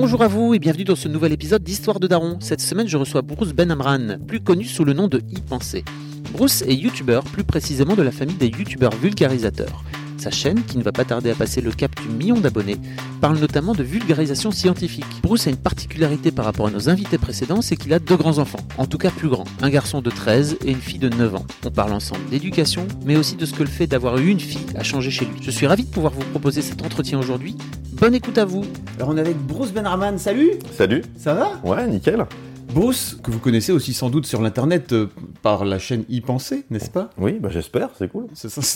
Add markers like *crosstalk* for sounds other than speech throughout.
Bonjour à vous et bienvenue dans ce nouvel épisode d'Histoire de Daron. Cette semaine, je reçois Bruce Ben Amran, plus connu sous le nom de Y Penser. Bruce est youtubeur, plus précisément de la famille des youtubeurs vulgarisateurs. Sa chaîne, qui ne va pas tarder à passer le cap du million d'abonnés, parle notamment de vulgarisation scientifique. Bruce a une particularité par rapport à nos invités précédents, c'est qu'il a deux grands-enfants, en tout cas plus grands, un garçon de 13 et une fille de 9 ans. On parle ensemble d'éducation, mais aussi de ce que le fait d'avoir eu une fille a changé chez lui. Je suis ravi de pouvoir vous proposer cet entretien aujourd'hui. Bonne écoute à vous Alors on est avec Bruce Benraman, salut Salut. Ça va? Ouais, nickel. Bruce, que vous connaissez aussi sans doute sur l'internet euh, par la chaîne Y Penser, n'est-ce pas? Oui, bah j'espère, c'est cool.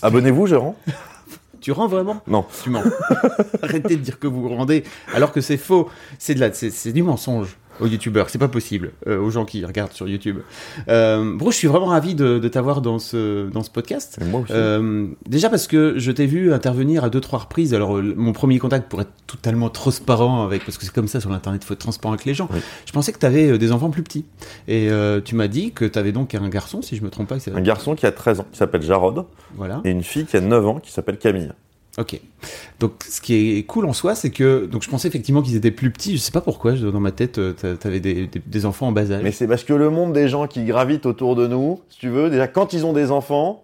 Abonnez-vous, Gérant *laughs* Tu rends vraiment? Non. Tu mens. *laughs* Arrêtez de dire que vous rendez alors que c'est faux. C'est de la, c'est du mensonge aux youtubeurs, c'est pas possible, euh, aux gens qui regardent sur YouTube. Euh, Bruce, je suis vraiment ravi de, de t'avoir dans ce, dans ce podcast. Et moi aussi. Euh, déjà parce que je t'ai vu intervenir à deux trois reprises. Alors euh, mon premier contact pour être totalement transparent avec, parce que c'est comme ça sur l'internet, il faut être transparent avec les gens. Oui. Je pensais que tu avais des enfants plus petits. Et tu m'as dit que tu avais donc un garçon, si je me trompe pas. Un garçon qui a 13 ans, qui s'appelle Jarod, Voilà. et une fille qui a 9 ans, qui s'appelle Camille. Ok. Donc, ce qui est cool en soi, c'est que donc je pensais effectivement qu'ils étaient plus petits. Je sais pas pourquoi. Dans ma tête, euh, t'a- t'avais des, des, des enfants en bas âge. Mais c'est parce que le monde des gens qui gravitent autour de nous, si tu veux, déjà quand ils ont des enfants,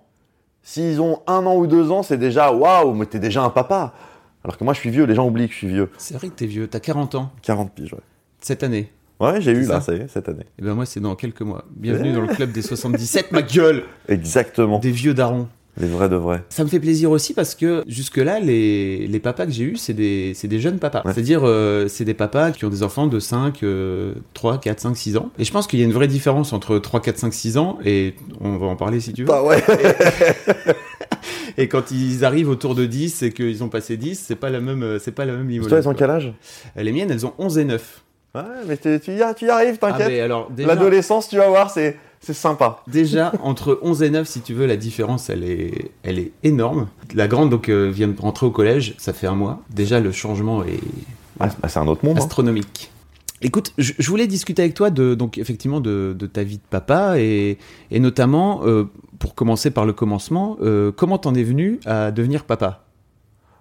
s'ils ont un an ou deux ans, c'est déjà waouh, mais t'es déjà un papa. Alors que moi je suis vieux, les gens oublient que je suis vieux. C'est vrai que t'es vieux. T'as 40 ans 40 piges, ouais. cette année. Ouais, j'ai eu là, ça ça y est, cette année. Et ben moi, c'est dans quelques mois. Bienvenue dans le club des 77, ma gueule, Exactement. des vieux darons. Les vrais de vrais. Ça me fait plaisir aussi parce que jusque-là, les, les papas que j'ai eus, c'est des, c'est des jeunes papas. Ouais. C'est-à-dire, euh, c'est des papas qui ont des enfants de 5, euh, 3, 4, 5, 6 ans. Et je pense qu'il y a une vraie différence entre 3, 4, 5, 6 ans et on va en parler si tu veux. Bah ouais. *laughs* Et quand ils arrivent autour de 10 et qu'ils ont passé 10, c'est pas la même, euh, c'est pas la même limonade. Toi, elles ont quel âge? Les miennes, elles ont 11 et 9. Ouais, mais tu y, a- tu y arrives, Ah, t'inquiète. déjà, L'adolescence, tu vas voir, c'est c'est sympa. déjà, entre 11 et 9, si tu veux, la différence, elle est, elle est énorme. La grande, donc, euh, vient de rentrer au collège, ça fait un mois. Déjà, le changement est Ah, bah, c'est un autre monde. hein. astronomique. Écoute, je, je voulais discuter avec toi de, donc, effectivement, de, de ta vie de papa et, et notamment, euh, pour commencer par le commencement, euh, comment t'en es venu à devenir papa?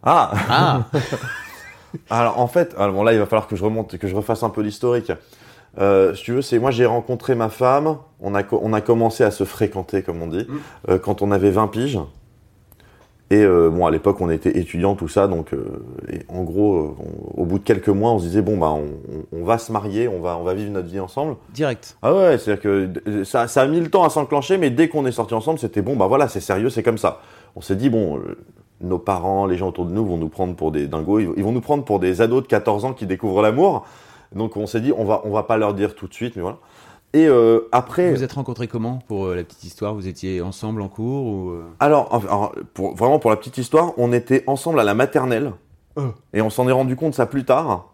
Ah Ah *laughs* Alors en fait, alors bon là il va falloir que je remonte, que je refasse un peu l'historique. Euh, si tu veux, c'est moi j'ai rencontré ma femme, on a, on a commencé à se fréquenter comme on dit, Mm. euh, quand on avait 20 piges. Et euh, bon à l'époque on était étudiants tout ça, donc euh, et en gros euh, on- au bout de quelques mois on se disait bon bah on, on- on va se marier, on va, on va vivre notre vie ensemble. Direct. Ah ouais, c'est-à-dire que ça, ça a mis le temps à s'enclencher, mais dès qu'on est sortis ensemble, c'était bon, bah voilà, c'est sérieux, c'est comme ça. On s'est dit, bon, euh, nos parents, les gens autour de nous vont nous prendre pour des dingos, ils, ils vont nous prendre pour des ados de 14 ans qui découvrent l'amour. Donc on s'est dit, on va, on va pas leur dire tout de suite, mais voilà. Et euh, après, Vous vous êtes rencontrés comment pour euh, la petite histoire? Vous étiez ensemble en cours ou euh? Alors, pour, vraiment pour la petite histoire, on était ensemble à la maternelle, et on s'en est rendu compte ça plus tard.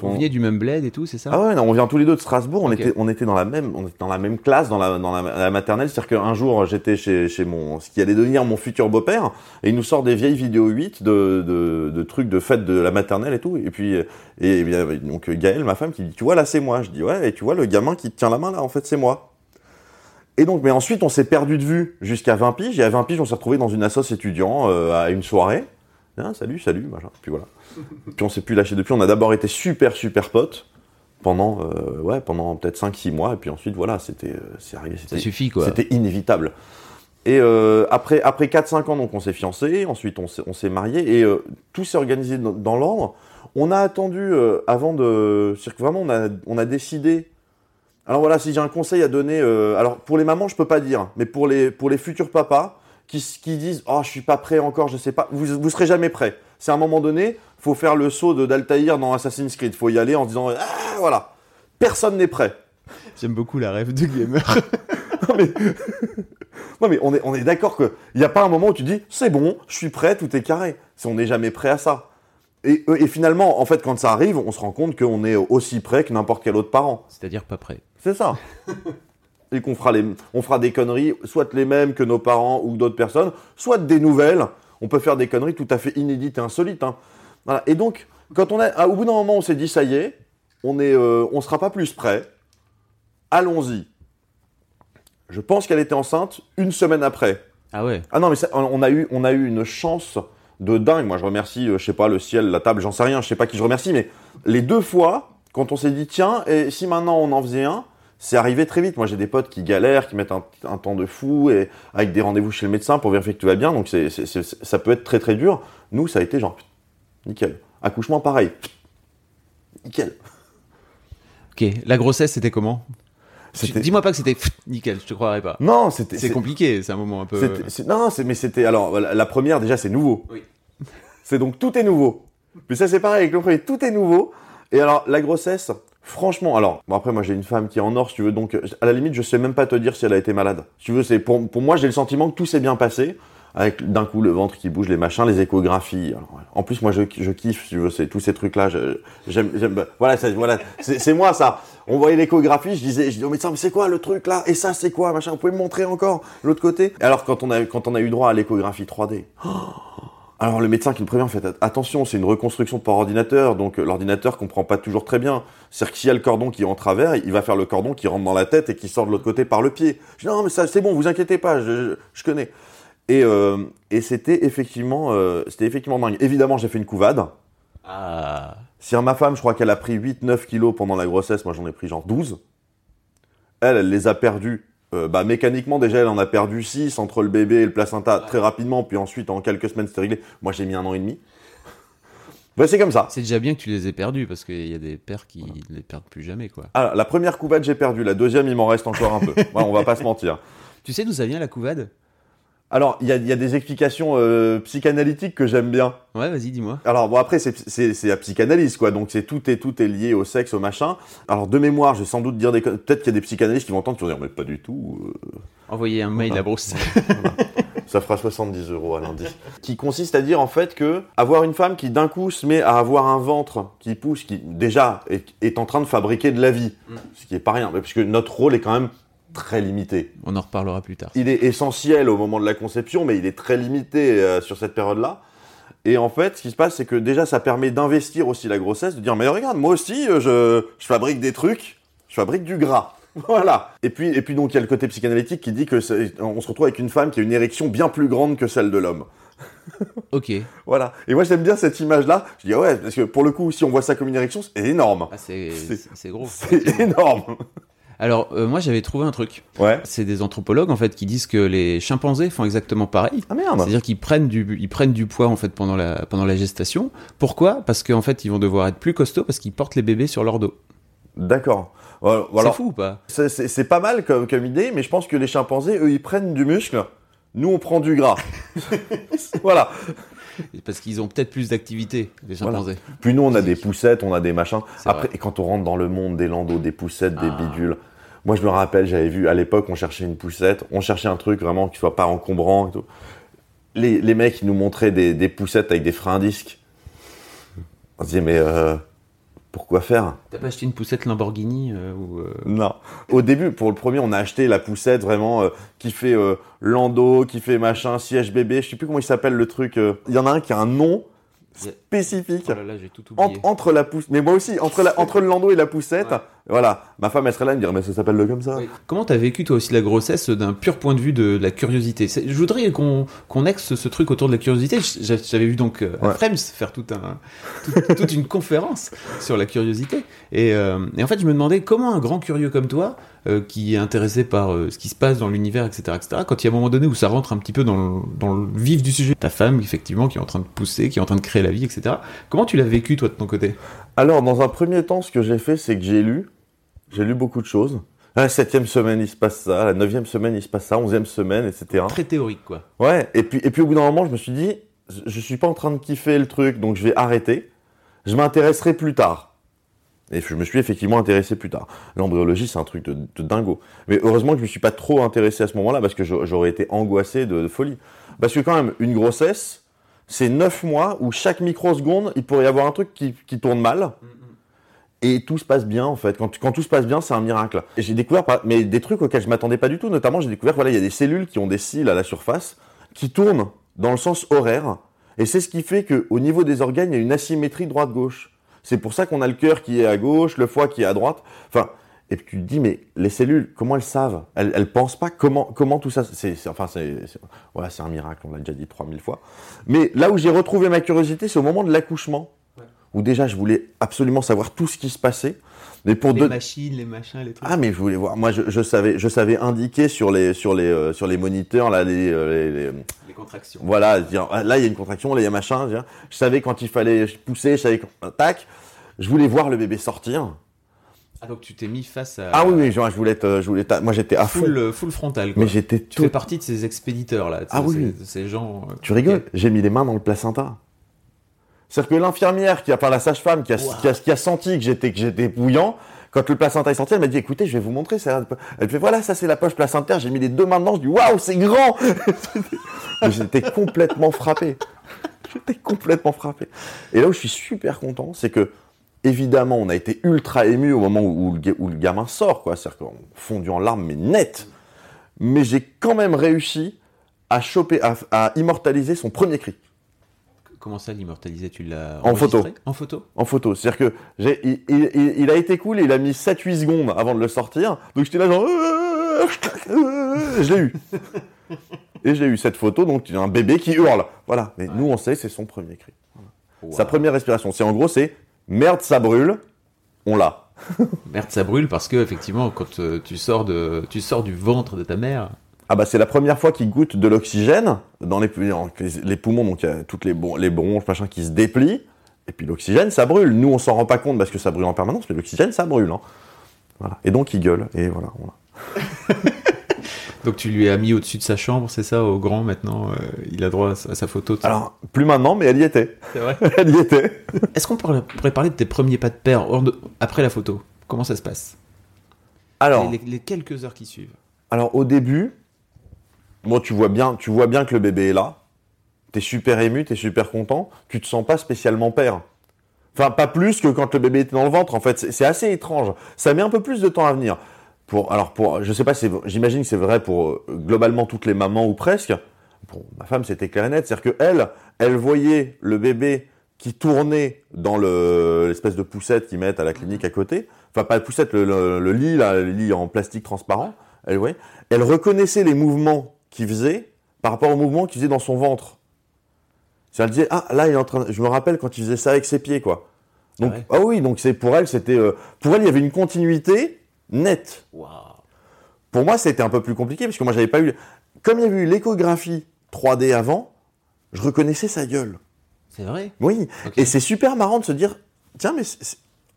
Vous veniez du même bled et tout, c'est ça? Ah ouais, non, on vient tous les deux de Strasbourg. On était, on était dans la même, on était dans la même classe, dans la, dans la, la maternelle. C'est-à-dire qu'un jour, j'étais chez, chez mon, ce qui allait devenir mon futur beau-père, et il nous sort des vieilles vidéos 8 de, de, de trucs de fête de la maternelle et tout. Et puis, et, et donc Gaëlle, ma femme, qui dit, tu vois là, c'est moi. Je dis ouais, et tu vois le gamin qui tient la main là, en fait, c'est moi. Et donc, mais ensuite, on s'est perdu de vue jusqu'à 20 piges. Et à 20 piges, on s'est retrouvé dans une assoce étudiant euh, à une soirée. Hein, salut, salut, machin. Puis voilà. Puis on s'est plus lâché depuis. On a d'abord été super, super potes pendant, euh, ouais, pendant peut-être 5-6 mois. Et puis ensuite, voilà, c'était, euh, c'est arrivé. Ça C'était, suffit quoi. c'était inévitable. Et euh, après, après 4-5 ans, donc on s'est fiancés. Ensuite, on s'est, on s'est mariés. Et euh, tout s'est organisé dans, dans l'ordre. On a attendu euh, avant de. C'est-à-dire que vraiment, on a, on a décidé. Alors voilà, si j'ai un conseil à donner. alors pour les mamans, je peux pas dire. Mais pour les, pour les futurs papas qui, qui disent Oh, je suis pas prêt encore, je sais pas. Vous, vous serez jamais prêt. C'est à un moment donné, faut faire le saut de d'Altaïr dans Assassin's Creed. Faut y aller en se disant Ah, voilà. Personne n'est prêt. J'aime beaucoup la rêve de gamer. *laughs* Non, mais- *laughs* Non, mais on est, on est d'accord qu'il n'y a pas un moment où tu dis c'est bon, je suis prêt, tout est carré. On n'est jamais prêt à ça. Et, euh, et finalement, en fait, quand ça arrive, on se rend compte qu'on est aussi prêt que n'importe quel autre parent. C'est-à-dire pas prêt. C'est ça. Et qu'on fera, les, on fera des conneries, soit les mêmes que nos parents ou d'autres personnes, soit des nouvelles. On peut faire des conneries tout à fait inédites et insolites. hein. Voilà. Et donc, quand on a, ah, au bout d'un moment, on s'est dit ça y est, on est, euh, on sera pas plus prêt. Allons-y. Je pense qu'elle était enceinte une semaine après. Ah ouais. Ah non, mais ça- on a eu, on a eu une chance de dingue. Moi, je remercie, euh, je sais pas, le ciel, la table, j'en sais rien, je sais pas qui je remercie, mais les deux fois, quand on s'est dit, tiens, et si maintenant on en faisait un, c'est arrivé très vite. Moi, j'ai des potes qui galèrent, qui mettent un, un temps de fou, et avec des rendez-vous chez le médecin pour vérifier que tout va bien, donc c'est, c'est- c'est- ça peut être très très dur. Nous, ça a été genre, nickel. Accouchement, pareil. Nickel. Ok, la grossesse, c'était comment? C'était- Dis-moi pas que c'était nickel, je te croirais pas. Non, c'était. C'est compliqué, c'est un moment un peu. C'était- c'est- non, c'est- mais c'était. Alors, la, la première, déjà, c'est nouveau. Oui. C'est donc tout est nouveau. Mais ça, c'est pareil avec le premier, tout est nouveau. Et alors, la grossesse, franchement, alors, bon, après, moi, j'ai une femme qui est en or, si tu veux, donc, à la limite, je sais même pas te dire si elle a été malade. Si tu veux, c'est pour, pour moi, j'ai le sentiment que tout s'est bien passé. Avec d'un coup le ventre qui bouge, les machins, les échographies. En plus, moi, je, je kiffe, si tu veux, c'est tous ces trucs-là. je- J'aime, j'aime, bah, voilà, voilà, c'est moi ça. On voyait l'échographie, je disais, je dis au médecin, mais c'est quoi le truc là? Et ça, c'est quoi, machin? Vous pouvez me montrer encore l'autre côté? Alors, quand on a, quand on a eu droit à l'échographie 3D. oh, alors le médecin qui le prévient, en fait, attention, c'est une reconstruction par ordinateur, donc euh, l'ordinateur comprend pas toujours très bien. C'est-à-dire que s'il y a le cordon qui est en travers, il va faire le cordon qui rentre dans la tête et qui sort de l'autre côté par le pied. Je dis non, mais ça, c'est bon, vous inquiétez pas, je, je- je connais. Et, euh, et c'était effectivement, euh, c'était effectivement dingue. Évidemment, j'ai fait une couvade. Ah. Si ma femme, je crois qu'elle a pris 8-9 kilos pendant la grossesse, moi j'en ai pris genre 12. Elle, elle les a perdus. Euh, bah, mécaniquement, déjà, elle en a perdu 6 entre le bébé et le placenta très rapidement, puis ensuite, en quelques semaines, c'était réglé. Moi, j'ai mis un an et demi. Bah, c'est comme ça. C'est déjà bien que tu les aies perdus parce qu'il y a des pères qui ne les perdent plus jamais, quoi. Ah, la première couvade, j'ai perdu. La deuxième, il m'en reste encore un peu. *laughs* Ouais, on va pas se mentir. Tu sais d'où ça vient la couvade? Alors, il y a, il y a des explications euh, psychanalytiques que j'aime bien. Ouais, vas-y, dis-moi. Alors bon après c'est la psychanalyse quoi donc c'est tout est tout est lié au sexe au machin. Alors de mémoire je vais sans doute dire des peut-être qu'il y a des psychanalystes qui vont entendre qui vont dire mais pas du tout. euh, Envoyez un mail à Bruce. *laughs* ça fera 70 euros à lundi. qui consiste à dire en fait que avoir une femme qui d'un coup se met à avoir un ventre qui pousse qui déjà est, est en train de fabriquer de la vie ce qui est pas rien puisque notre rôle est quand même très limité. On en reparlera plus tard. il est essentiel au moment de la conception, mais il est très limité euh, sur cette période-là. Et en fait, ce qui se passe, c'est que déjà, ça permet d'investir aussi la grossesse, de dire, mais regarde, moi aussi, euh, je, je fabrique des trucs, je fabrique du gras. *laughs* Voilà. Et puis, et puis donc, il y a le côté psychanalytique qui dit que on se retrouve avec une femme qui a une érection bien plus grande que celle de l'homme. *laughs* Ok. Voilà. Et moi, j'aime bien cette image-là. Je dis, ouais, parce que pour le coup, si on voit ça comme une érection, c'est énorme. Ah, c'est gros. C'est *laughs* énorme. Alors, euh, moi, j'avais trouvé un truc. Ouais. C'est des anthropologues, en fait, qui disent que les chimpanzés font exactement pareil. Ah merde. C'est-à-dire qu'ils prennent du, ils prennent du poids en fait pendant la pendant la gestation. Pourquoi? Parce qu'en fait ils vont devoir être plus costauds parce qu'ils portent les bébés sur leur dos. D'accord. C'est fou ou pas? c'est pas mal comme, comme idée, mais je pense que les chimpanzés, eux, ils prennent du muscle. Nous, on prend du gras. *laughs* voilà. *laughs* Parce qu'ils ont peut-être plus d'activité les Voilà. chimpanzés. Puis nous, on a des poussettes, on a des machins. Après, vrai. et quand on rentre dans le monde des landos, des poussettes, des Ah. bidules. Moi, je me rappelle, j'avais vu à l'époque, on cherchait une poussette, on cherchait un truc vraiment qui soit pas encombrant et tout. Les, les mecs, ils nous montraient des, des poussettes avec des freins à disque. On se disait, mais euh, pourquoi faire T'as pas acheté une poussette Lamborghini euh, ou euh, Non. Au début, pour le premier, on a acheté la poussette vraiment euh, qui fait landau, qui fait machin, siège bébé. Je sais plus comment il s'appelle le truc. Il y en a un qui a un nom spécifique. Oh là là, j'ai tout En- oublié. entre la pousse, mais moi aussi, entre, la, entre le landau et la poussette, Ouais. Voilà. Ma femme, elle serait là, elle me dirait, mais ça s'appelle le comme ça. Oui. Comment t'as vécu toi aussi la grossesse d'un pur point de vue de, la curiosité? Je voudrais qu'on qu'on axe ce truc autour de la curiosité. J'a- J'avais vu donc euh, Ouais. Faire tout un, tout- *laughs* toute une conférence sur la curiosité. Et, euh, et en fait, je me demandais comment un grand curieux comme toi, euh, qui est intéressé par euh, ce qui se passe dans l'univers, etc., etc., quand il y a un moment donné où ça rentre un petit peu dans le, dans le vif du sujet, ta femme, effectivement, qui est en train de pousser, qui est en train de créer la vie, etc., comment tu l'as vécu toi de ton côté? Alors, dans un premier temps, ce que j'ai fait, c'est que j'ai lu. J'ai lu beaucoup de choses. À la septième semaine, il se passe ça. À la neuvième semaine, il se passe ça. Onzième semaine, etc. Très théorique, quoi. Ouais, et puis, et puis au bout d'un moment, je me suis dit, je- suis pas en train de kiffer le truc, donc je vais arrêter. Je m'intéresserai plus tard. Et je me suis effectivement intéressé plus tard. L'embryologie, c'est un truc de, de dingo. Mais heureusement que je me suis pas trop intéressé à ce moment-là parce que j'a- j'aurais été angoissé de, de folie. Parce que quand même, une grossesse, c'est 9 mois où chaque microseconde, il pourrait y avoir un truc qui, qui tourne mal. Et tout se passe bien en fait. Quand, tout se passe bien, c'est un miracle. J'ai découvert mais des trucs auxquels je m'attendais pas du tout. Notamment, j'ai découvert voilà, il y a des cellules qui ont des cils à la surface qui tournent dans le sens horaire. Et c'est ce qui fait que au niveau des organes, il y a une asymétrie droite-gauche. C'est pour ça qu'on a le cœur qui est à gauche, le foie qui est à droite. Enfin, et puis tu te dis, mais les cellules, comment elles savent? Elles, elles pensent pas comment, comment tout ça. C'est, enfin, c'est, voilà, c'est un miracle. On l'a déjà dit 3000 fois. Mais là où j'ai retrouvé ma curiosité, c'est au moment de l'accouchement, où déjà je voulais absolument savoir tout ce qui se passait. Mais pour Les deux, machines, les machins, les trucs. ah mais je voulais voir. Moi je, je savais je savais indiquer sur les sur les euh, sur les moniteurs là les, euh, les- les- Les contractions. voilà dire ah, là il y a une contraction là il y a machin. dire. Je savais quand il fallait pousser, je savais quand tac. Je voulais voir le bébé sortir. Ah, donc tu t'es mis face à. Ah oui oui genre, je voulais être, je voulais être- moi j'étais à fond. Full, euh, full frontal. Quoi. Mais j'étais Tu tout. fais partie de ces expéditeurs là. Ah oui, ces- Ces gens. euh, Tu rigoles. J'ai mis les mains dans le placenta. C'est-à-dire que l'infirmière qui a par la sage-femme qui a, Wow. qui, a, qui a senti que j'étais que j'étais bouillant, quand le placenta est sorti, elle m'a dit écoutez, je vais vous montrer ça. Elle fait voilà, ça c'est la poche placentaire. J'ai mis les deux mains dedans. Je dis waouh, c'est grand. *laughs* J'étais complètement frappé. J'étais complètement frappé. Et là où je suis super content, c'est que évidemment, on a été ultra ému au moment où, le, ga- où le gamin sort, quoi. C'est-à-dire qu'on fondu en larmes, mais net. Mais j'ai quand même réussi à choper, à, à immortaliser son premier cri Comment ça, l'immortaliser Tu l'as En photo. En photo en photo. C'est-à-dire que j'ai, il, il- il- il a été cool il a mis 7-8 secondes avant de le sortir. Donc j'étais là genre, je l'ai eu. *laughs* Et j'ai eu cette photo, donc il y a un bébé qui hurle. Voilà. Mais nous, on sait, c'est son premier cri. Sa première respiration. C'est en gros, c'est merde, ça brûle. On l'a. Merde, ça brûle parce que effectivement, quand euh, tu sors de, tu sors du ventre de ta mère. Ah bah c'est la première fois qu'il goûte de l'oxygène dans les, les, poumons, donc il y a toutes les, bon- les bronches, machin, qui se déplient. Et puis l'oxygène, ça brûle. Nous, on s'en rend pas compte parce que ça brûle en permanence, mais l'oxygène, ça brûle. hein. Voilà. Et donc il gueule. Et voilà. voilà. *laughs* Donc tu lui as mis au-dessus de sa chambre, c'est ça, au grand maintenant. euh, il a droit à sa, photo. Alors, plus maintenant, mais elle y était. c'est vrai? *laughs* Elle y était. *laughs* Est-ce qu'on pourrait parler de tes premiers pas de père de- après la photo? Comment ça se passe? Alors, les, les quelques heures qui suivent. alors au début, moi, tu vois bien, tu vois bien que le bébé est là. T'es super ému, t'es super content. Tu te sens pas spécialement père. Enfin, pas plus que quand le bébé était dans le ventre. En fait, c'est assez étrange. Ça met un peu plus de temps à venir. Pour, alors, pour, je sais pas, j'imagine que c'est vrai pour euh, globalement toutes les mamans ou presque. Pour ma femme, c'était clair et net. C'est-à-dire que elle, elle voyait le bébé qui tournait dans le- l'espèce de poussette qu'ils mettent à la clinique à côté. Enfin, pas la poussette, le, le- le lit, là, le lit en plastique transparent. Elle voyait. Elle reconnaissait les mouvements qu'il faisait par rapport aux mouvements qu'il faisait dans son ventre. Elle disait ah là il est en train. de- Je me rappelle quand il faisait ça avec ses pieds quoi. Donc Ah ouais. ah oui donc c'est pour elle c'était euh, pour elle il y avait une continuité nette. Pour moi c'était un peu plus compliqué parce que moi j'avais pas eu comme il y avait eu l'échographie 3D avant, je reconnaissais sa gueule. C'est vrai? Oui et c'est super marrant de se dire tiens mais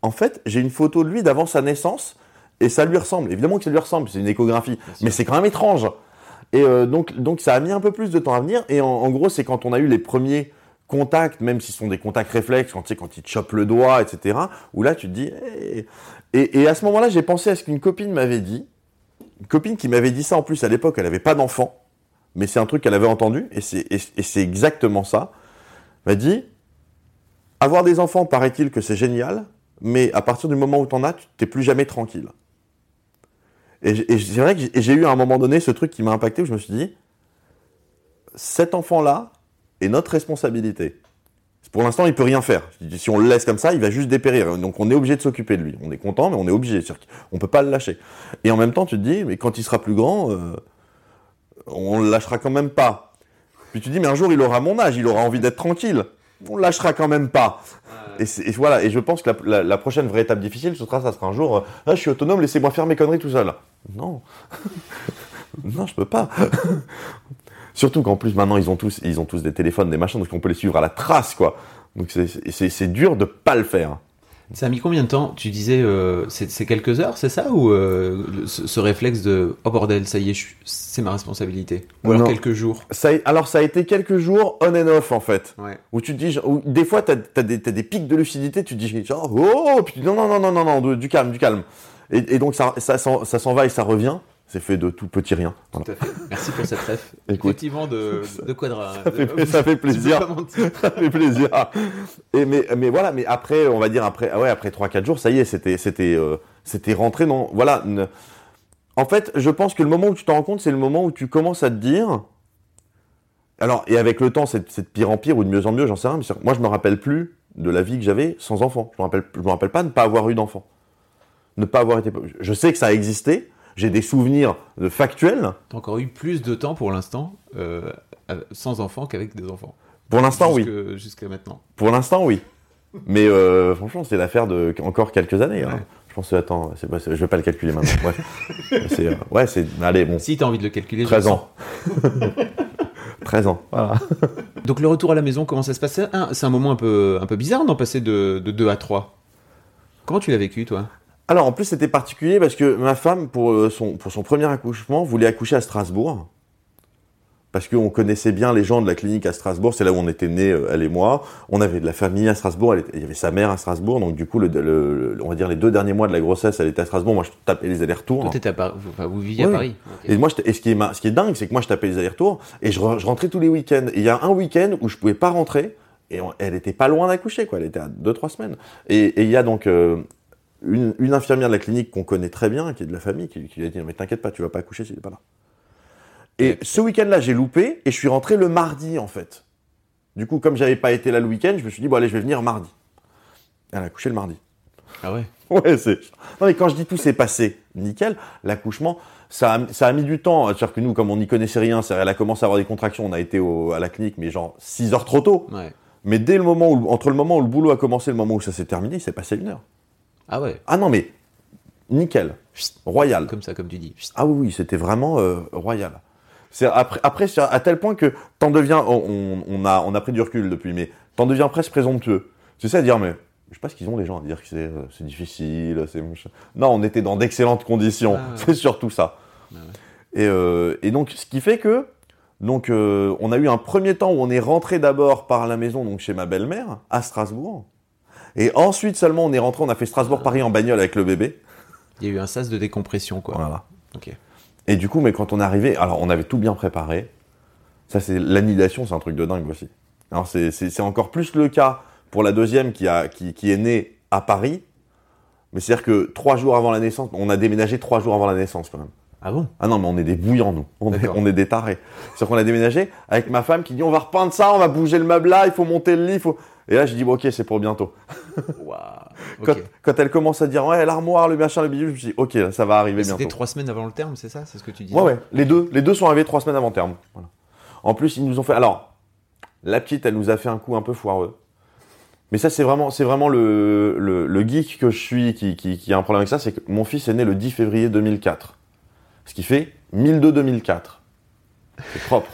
en fait j'ai une photo de lui d'avant sa naissance et ça lui ressemble. Évidemment que ça lui ressemble c'est une échographie mais c'est quand même étrange. Et euh, donc, donc ça a mis un peu plus de temps à venir. Et en, gros, c'est quand on a eu les premiers contacts, même si ce sont des contacts réflexes, quand, tu sais, quand ils te chopent le doigt, etc., où là, tu te dis... hey. Et, à ce moment-là, j'ai pensé à ce qu'une copine m'avait dit. Une copine qui m'avait dit ça en plus à l'époque, elle n'avait pas d'enfant, mais c'est un truc qu'elle avait entendu, et c'est exactement ça. M'a dit, avoir des enfants, paraît-il que c'est génial, mais à partir du moment où tu en as, tu t'es plus jamais tranquille. Et, j- et c'est vrai que j'ai- eu à un moment donné ce truc qui m'a impacté où je me suis dit, cet enfant-là est notre responsabilité. Pour l'instant, il peut rien faire. Si on le laisse comme ça, il va juste dépérir. Donc on est obligé de s'occuper de lui. On est content, mais on est obligé. Qu'on peut pas le lâcher. Et en même temps, tu te dis, mais quand il sera plus grand, euh, on le lâchera quand même pas. Puis tu te dis, mais un jour, il aura mon âge, il aura envie d'être tranquille. On le lâchera quand même pas. Et, voilà. Et je pense que la, la- la prochaine vraie étape difficile, ce sera, ça sera un jour, euh, ah, je suis autonome, laissez-moi faire mes conneries tout seul. Non. *laughs* non, je peux pas. *laughs* Surtout qu'en plus maintenant ils ont tous ils ont tous des téléphones, des machins, donc on peut les suivre à la trace quoi. Donc c'est- dur de pas le faire. Ça a mis combien de temps Tu disais, euh, c'est quelques heures, c'est ça Ou euh, ce, ce réflexe de oh bordel, ça y est, c'est ma responsabilité Ou alors Non. quelques jours Ça, alors ça a été quelques jours on and off en fait. Ouais. Où tu te dis, où des fois t'as as des, pics de lucidité, tu te dis genre oh, puis tu non non non non non non, du calme, du calme. Et, et donc ça ça s'en ça s'en va et ça revient. C'est fait de tout petit rien. Voilà. Tout à fait. Merci pour cette ref. *laughs* Écoute. Effectivement, de, de quadra. *laughs* Ça fait, ça fait plaisir. *laughs* ça fait plaisir. Et mais, mais voilà, mais après, on va dire après, ah ouais, après 3-4 jours, ça y est, c'était, c'était, euh, c'était rentré dans, voilà. ne- En fait, je pense que le moment où tu t'en rends compte, c'est le moment où tu commences à te dire. Alors, et avec le temps, c'est, de pire en pire ou de mieux en mieux, j'en sais rien. Mais moi, je me rappelle plus de la vie que j'avais sans enfant. Je me rappelle, je me rappelle pas de ne pas avoir eu d'enfant, ne pas avoir été. Je sais que ça a existé. J'ai des souvenirs de factuels. T'as encore eu plus de temps pour l'instant euh, sans enfants qu'avec des enfants. Pour l'instant, oui. Jusqu'à maintenant. Pour l'instant, oui. Mais euh, franchement, c'est l'affaire de encore quelques années. hein. Ouais. Je pense que, attends, c'est pas- c'est- je vais pas le calculer maintenant. Bref. *laughs* c'est, euh, ouais, c'est, allez, bon, Si t'as envie de le calculer, je 13 le ans. *laughs* 13 ans. Voilà. Donc le retour à la maison, comment ça se Ah, C'est un moment un peu, un peu bizarre d'en passer de, de 2 à 3. Comment tu l'as vécu, toi? Alors, en plus, c'était particulier parce que ma femme, pour, euh, son, pour son premier accouchement, voulait accoucher à Strasbourg. Parce qu'on connaissait bien les gens de la clinique à Strasbourg, c'est là où on était nés, euh, elle et moi. On avait de la famille à Strasbourg, elle était- il y avait sa mère à Strasbourg, donc du coup, le, le- le- on va dire les deux derniers mois de la grossesse, elle était à Strasbourg. Moi, je tapais les allers-retours. Toi, t'étais à Paris, enfin, vous viviez à Paris. Et moi, j'étais- et ce qui est, ce qui est dingue, c'est que moi, je tapais les allers-retours et je, re- je rentrais tous les week-ends. Et il y a un week-end où je pouvais pas rentrer et on- elle était pas loin d'accoucher, quoi. Elle était à 2-3 semaines. Et et il y a donc euh, une, une infirmière de la clinique qu'on connaît très bien, qui est de la famille, qui, qui lui a dit Mais t'inquiète pas, tu vas pas accoucher s'il est pas là. Et ce week-end-là, j'ai loupé et je suis rentré le mardi, en fait. Du coup, comme j'avais pas été là le week-end, je me suis dit Bon, allez, je vais venir mardi. Elle a accouché le mardi. Ah ouais *laughs* Ouais, c'est. Non, mais quand je dis tout s'est passé nickel, l'accouchement, ça a, ça a mis du temps. C'est-à-dire que nous, comme on n'y connaissait rien, elle a commencé à avoir des contractions, on a été au- à la clinique, mais genre 6 heures trop tôt. Ouais. Mais dès le moment où, entre le moment où le boulot a commencé et le moment où ça s'est terminé, il s'est passé une heure. Ah ouais Ah non, mais nickel, royal. Comme ça, comme tu dis. Ah oui, oui, c'était vraiment euh, royal. C'est après, après c'est à tel point que t'en deviens, on, on- a, on a pris du recul depuis, mais t'en deviens presque présomptueux. C'est ça à dire, mais je sais pas ce qu'ils ont les gens à dire que c'est, euh, c'est difficile, c'est. Non, on était dans d'excellentes conditions. Ah ouais. *laughs* C'est surtout ça. Ah Et, euh, et donc, ce qui fait que, donc, euh, on a eu un premier temps où on est rentré d'abord par la maison, donc chez ma belle-mère, à Strasbourg. Et ensuite seulement, on est rentré, on a fait Strasbourg-Paris en bagnole avec le bébé. Il y a eu un sas de décompression, quoi. Voilà. Ok. Et du coup, mais quand on est arrivé, alors on avait tout bien préparé. Ça, c'est l'annihilation, c'est un truc de dingue aussi. Alors c'est- encore plus le cas pour la deuxième qui, a, qui, qui est née à Paris. Mais c'est-à-dire que trois jours avant la naissance, on a déménagé trois jours avant la naissance quand même. Ah bon? Ah non, mais on est des bouillants, nous. On est, on est des tarés. C'est-à-dire qu'on a déménagé avec ma femme qui dit on va repeindre ça, on va bouger le meuble là, il faut monter le lit. il Faut... Et là, je dis bon, ok, c'est pour bientôt. *laughs* Quand, elle commence à dire ouais, l'armoire, le machin, le bidule, je me dis ok, là, ça va arriver bientôt. C'était trois semaines avant le terme, c'est ça C'est ce que tu disais Ouais, ouais. Les deux, les deux sont arrivés trois semaines avant terme. Voilà. En plus, ils nous ont fait. Alors, la petite, elle nous a fait un coup un peu foireux. Mais ça, c'est vraiment, c'est vraiment le, le, le geek que je suis qui, qui, qui a un problème avec ça. C'est que mon fils est né le 10 février 2004. Ce qui fait 1002-2004. C'est propre.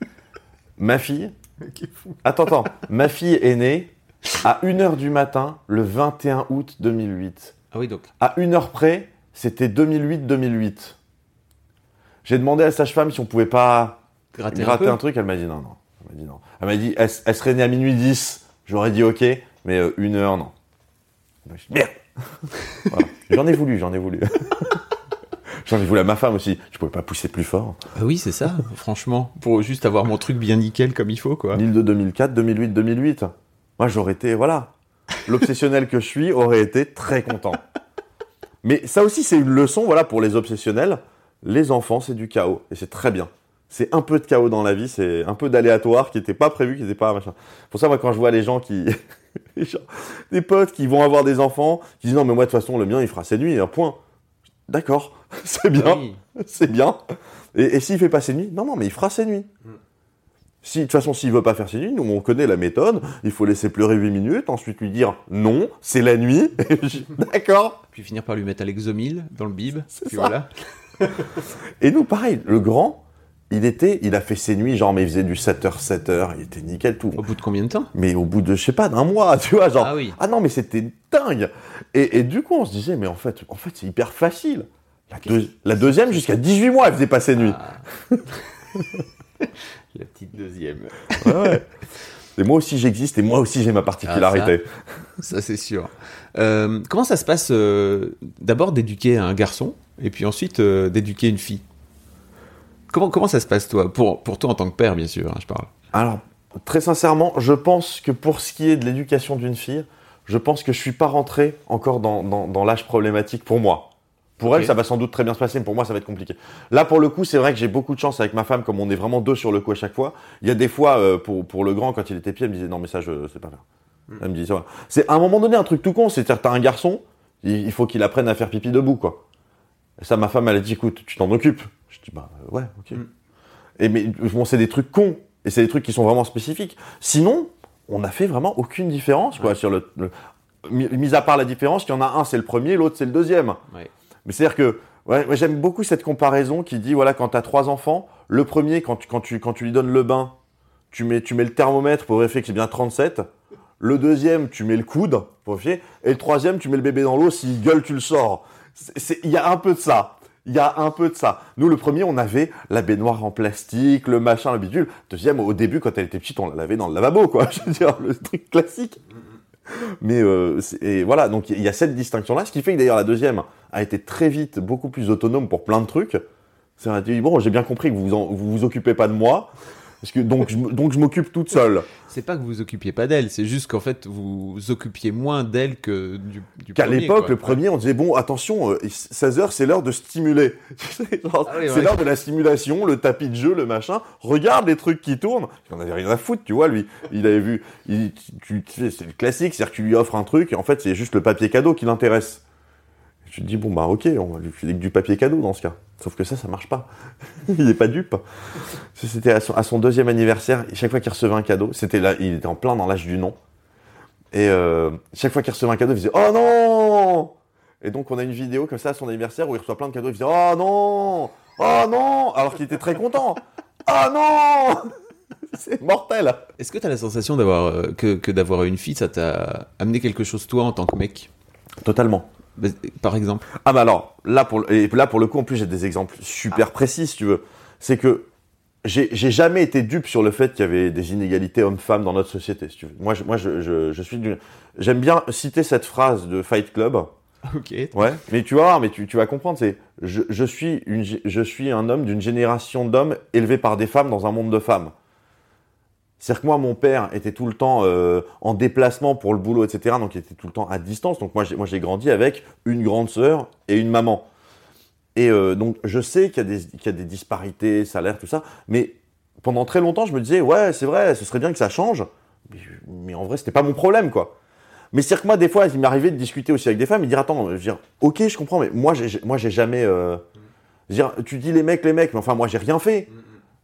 *laughs* Ma fille. Attends, attends. Ma fille est née à 1h du matin le 21 août 2008 Ah oui, donc. à une heure près, c'était 2008-2008. J'ai demandé à la sage-femme si on pouvait pas Gratter, gratter un truc. Elle m'a dit non, non. Elle m'a dit non. Elle m'a dit, elle, elle serait née à minuit 10. J'aurais dit ok, mais euh, une heure, non. Merde *laughs* Voilà. J'en ai voulu, j'en ai voulu. *laughs* j'en ai voulu à ma femme aussi. Je pouvais pas pousser plus fort. Ah oui, c'est ça, *laughs* franchement. Pour juste avoir mon truc bien nickel comme il faut, quoi. 1002 2004, 2008, 2008. Moi, j'aurais été, voilà. L'obsessionnel que je suis aurait été très content. Mais ça aussi, c'est une leçon, voilà, pour les obsessionnels. Les enfants, c'est du chaos. Et c'est très bien. C'est un peu de chaos dans la vie, c'est un peu d'aléatoire qui n'était pas prévu, qui n'était pas machin. Pour ça, moi, quand je vois les gens qui. *laughs* des potes qui vont avoir des enfants, qui disent non, mais moi, de toute façon, le mien, il fera ses nuits, un point. D'accord, *laughs* c'est bien. Oui. C'est bien. Et, et s'il fait pas ses nuits Non, non, mais il fera ses nuits. Si, de toute façon, s'il veut pas faire ses nuits, nous, on connaît la méthode. Il faut laisser pleurer 8 minutes, ensuite lui dire non, c'est la nuit. *laughs* D'accord. Puis finir par lui mettre à l'exomile dans le bib. Puis ça. voilà. *laughs* Et nous, pareil, le grand, il était, il a fait ses nuits, genre, mais il faisait du 7h, 7h, il était nickel tout. Au bout de combien de temps? Mais au bout de, je sais pas, d'un mois, tu vois, genre. Ah oui. Ah non, mais c'était dingue. Et, et du coup, on se disait, mais en fait, en fait, c'est hyper facile. La, deux- la deuxième, jusqu'à 18 mois, elle faisait pas ses nuits. Ah. *laughs* La petite deuxième. Ouais, ouais. Et moi aussi, j'existe et moi aussi, j'ai ma particularité. Ça, c'est sûr. Euh, comment ça se passe euh, d'abord d'éduquer un garçon et puis ensuite euh, d'éduquer une fille? Comment, comment ça se passe, toi? Pour, pour toi en tant que père, bien sûr, hein, je parle. Alors, très sincèrement, je pense que pour ce qui est de l'éducation d'une fille, je pense que je suis pas rentré encore dans, dans, dans l'âge problématique pour moi. Pour elle, ça va sans doute très bien se passer, mais pour moi, ça va être compliqué. Là, pour le coup, c'est vrai que j'ai beaucoup de chance avec ma femme, comme on est vraiment deux sur le coup à chaque fois. Il y a des fois, euh, pour, pour le grand, quand il était petit, elle me disait non, mais ça, je sais pas faire. Elle me disait ça. C'est à un moment donné un truc tout con, c'est-à-dire t'as un garçon, il, il faut qu'il apprenne à faire pipi debout, quoi. Et ça, ma femme, elle a dit écoute, tu t'en occupes. Je dis bah euh, ouais, ok. Et mais bon, c'est des trucs cons, et c'est des trucs qui sont vraiment spécifiques. Sinon, on n'a fait vraiment aucune différence, quoi, sur le, le- mis, à part la différence, qu'il y en a un, c'est le premier, l'autre, c'est le deuxième. Ouais. Mais c'est-à-dire que ouais, j'aime beaucoup cette comparaison qui dit voilà, quand tu as trois enfants, le premier, quand tu, quand, tu, quand tu lui donnes le bain, tu mets, tu mets le thermomètre pour vérifier que c'est bien 37. Le deuxième, tu mets le coude pour vérifier. Et le troisième, tu mets le bébé dans l'eau. S'il gueule, tu le sors. Il y a un peu de ça. Il y a un peu de ça. Nous, le premier, on avait la baignoire en plastique, le machin, le bidule. Deuxième, au début, quand elle était petite, on la lavait dans le lavabo, quoi. *laughs* Je veux dire, le truc classique. *laughs* Mais euh, et voilà, donc il y a cette distinction-là, ce qui fait que d'ailleurs la deuxième a été très vite beaucoup plus autonome pour plein de trucs. C'est a dit bon, j'ai bien compris que vous, en- vous vous occupez pas de moi, parce que donc je, m- donc je m'occupe toute seule. C'est pas que vous vous occupiez pas d'elle, c'est juste qu'en fait vous vous occupiez moins d'elle que du, du Qu'à premier, l'époque, le premier, on disait bon, attention, 16h, c'est l'heure de stimuler. *laughs* Ah oui, c'est l'heure de la stimulation, le tapis de jeu, le machin. Regarde les trucs qui tournent. Il en avait rien à foutre, tu vois, lui. Il avait vu, c'est le classique, c'est-à-dire que tu lui offres un truc et en fait, c'est juste le papier cadeau qui l'intéresse. Tu te dis bon bah ok, on va lui filer que du papier cadeau dans ce cas. Sauf que ça, ça marche pas. *laughs* il est pas dupe. C'était à son, à son deuxième anniversaire. Chaque fois qu'il recevait un cadeau, c'était là, il était en plein dans l'âge du non. Et euh, chaque fois qu'il recevait un cadeau, il faisait Oh non Et donc on a une vidéo comme ça à son anniversaire où il reçoit plein de cadeaux, il faisait Oh non Oh non Alors qu'il était très content. Oh non *laughs* C'est mortel Est-ce que tu as la sensation d'avoir euh, que, que d'avoir une fille, ça t'a amené quelque chose toi en tant que mec? Totalement. Par exemple Ah bah alors, là pour, le- et là pour le coup, en plus j'ai des exemples super précis si tu veux. C'est que j'ai jamais été dupe sur le fait qu'il y avait des inégalités hommes-femmes dans notre société. Si tu veux. Moi, je, moi je, je, je suis d'une... J'aime bien citer cette phrase de Fight Club. Ok. Ouais, mais tu vas voir, mais tu, tu vas comprendre, c'est je, je suis une je suis un homme d'une génération d'hommes élevés par des femmes dans un monde de femmes. C'est-à-dire que moi, mon père était tout le temps euh, en déplacement pour le boulot, etc. Donc il était tout le temps à distance. Donc moi, j'ai grandi avec une grande sœur et une maman. Et euh, donc je sais qu'il y a des disparités, salaires, tout ça. Mais pendant très longtemps, je me disais ouais, c'est vrai, ce serait bien que ça change. Mais, en vrai, c'était pas mon problème, quoi. Mais c'est-à-dire que moi, des fois, il m'arrivait de discuter aussi avec des femmes et dire Attends, je veux dire, ok, je comprends, mais moi, j'ai, moi, j'ai jamais. euh, je veux dire, tu dis les mecs, les mecs, mais enfin, moi, j'ai rien fait.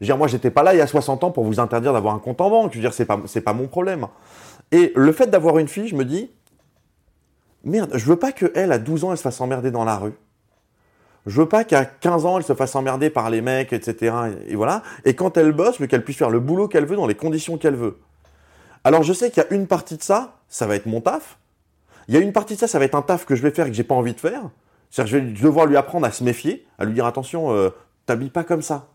Je veux dire, moi, j'étais pas là il y a 60 ans pour vous interdire d'avoir un compte en banque. Je veux dire, c'est pas, c'est pas mon problème. Et le fait d'avoir une fille, je me dis Merde, je veux pas qu'elle, à 12 ans, elle se fasse emmerder dans la rue. Je veux pas qu'à 15 ans, elle se fasse emmerder par les mecs, etc. Et, voilà. Et quand elle bosse, qu'elle puisse faire le boulot qu'elle veut dans les conditions qu'elle veut. Alors je sais qu'il y a une partie de ça, ça va être mon taf. Il y a une partie de ça, ça va être un taf que je vais faire et que j'ai pas envie de faire. Que je vais devoir lui apprendre à se méfier, à lui dire attention, euh, t'habilles pas comme ça.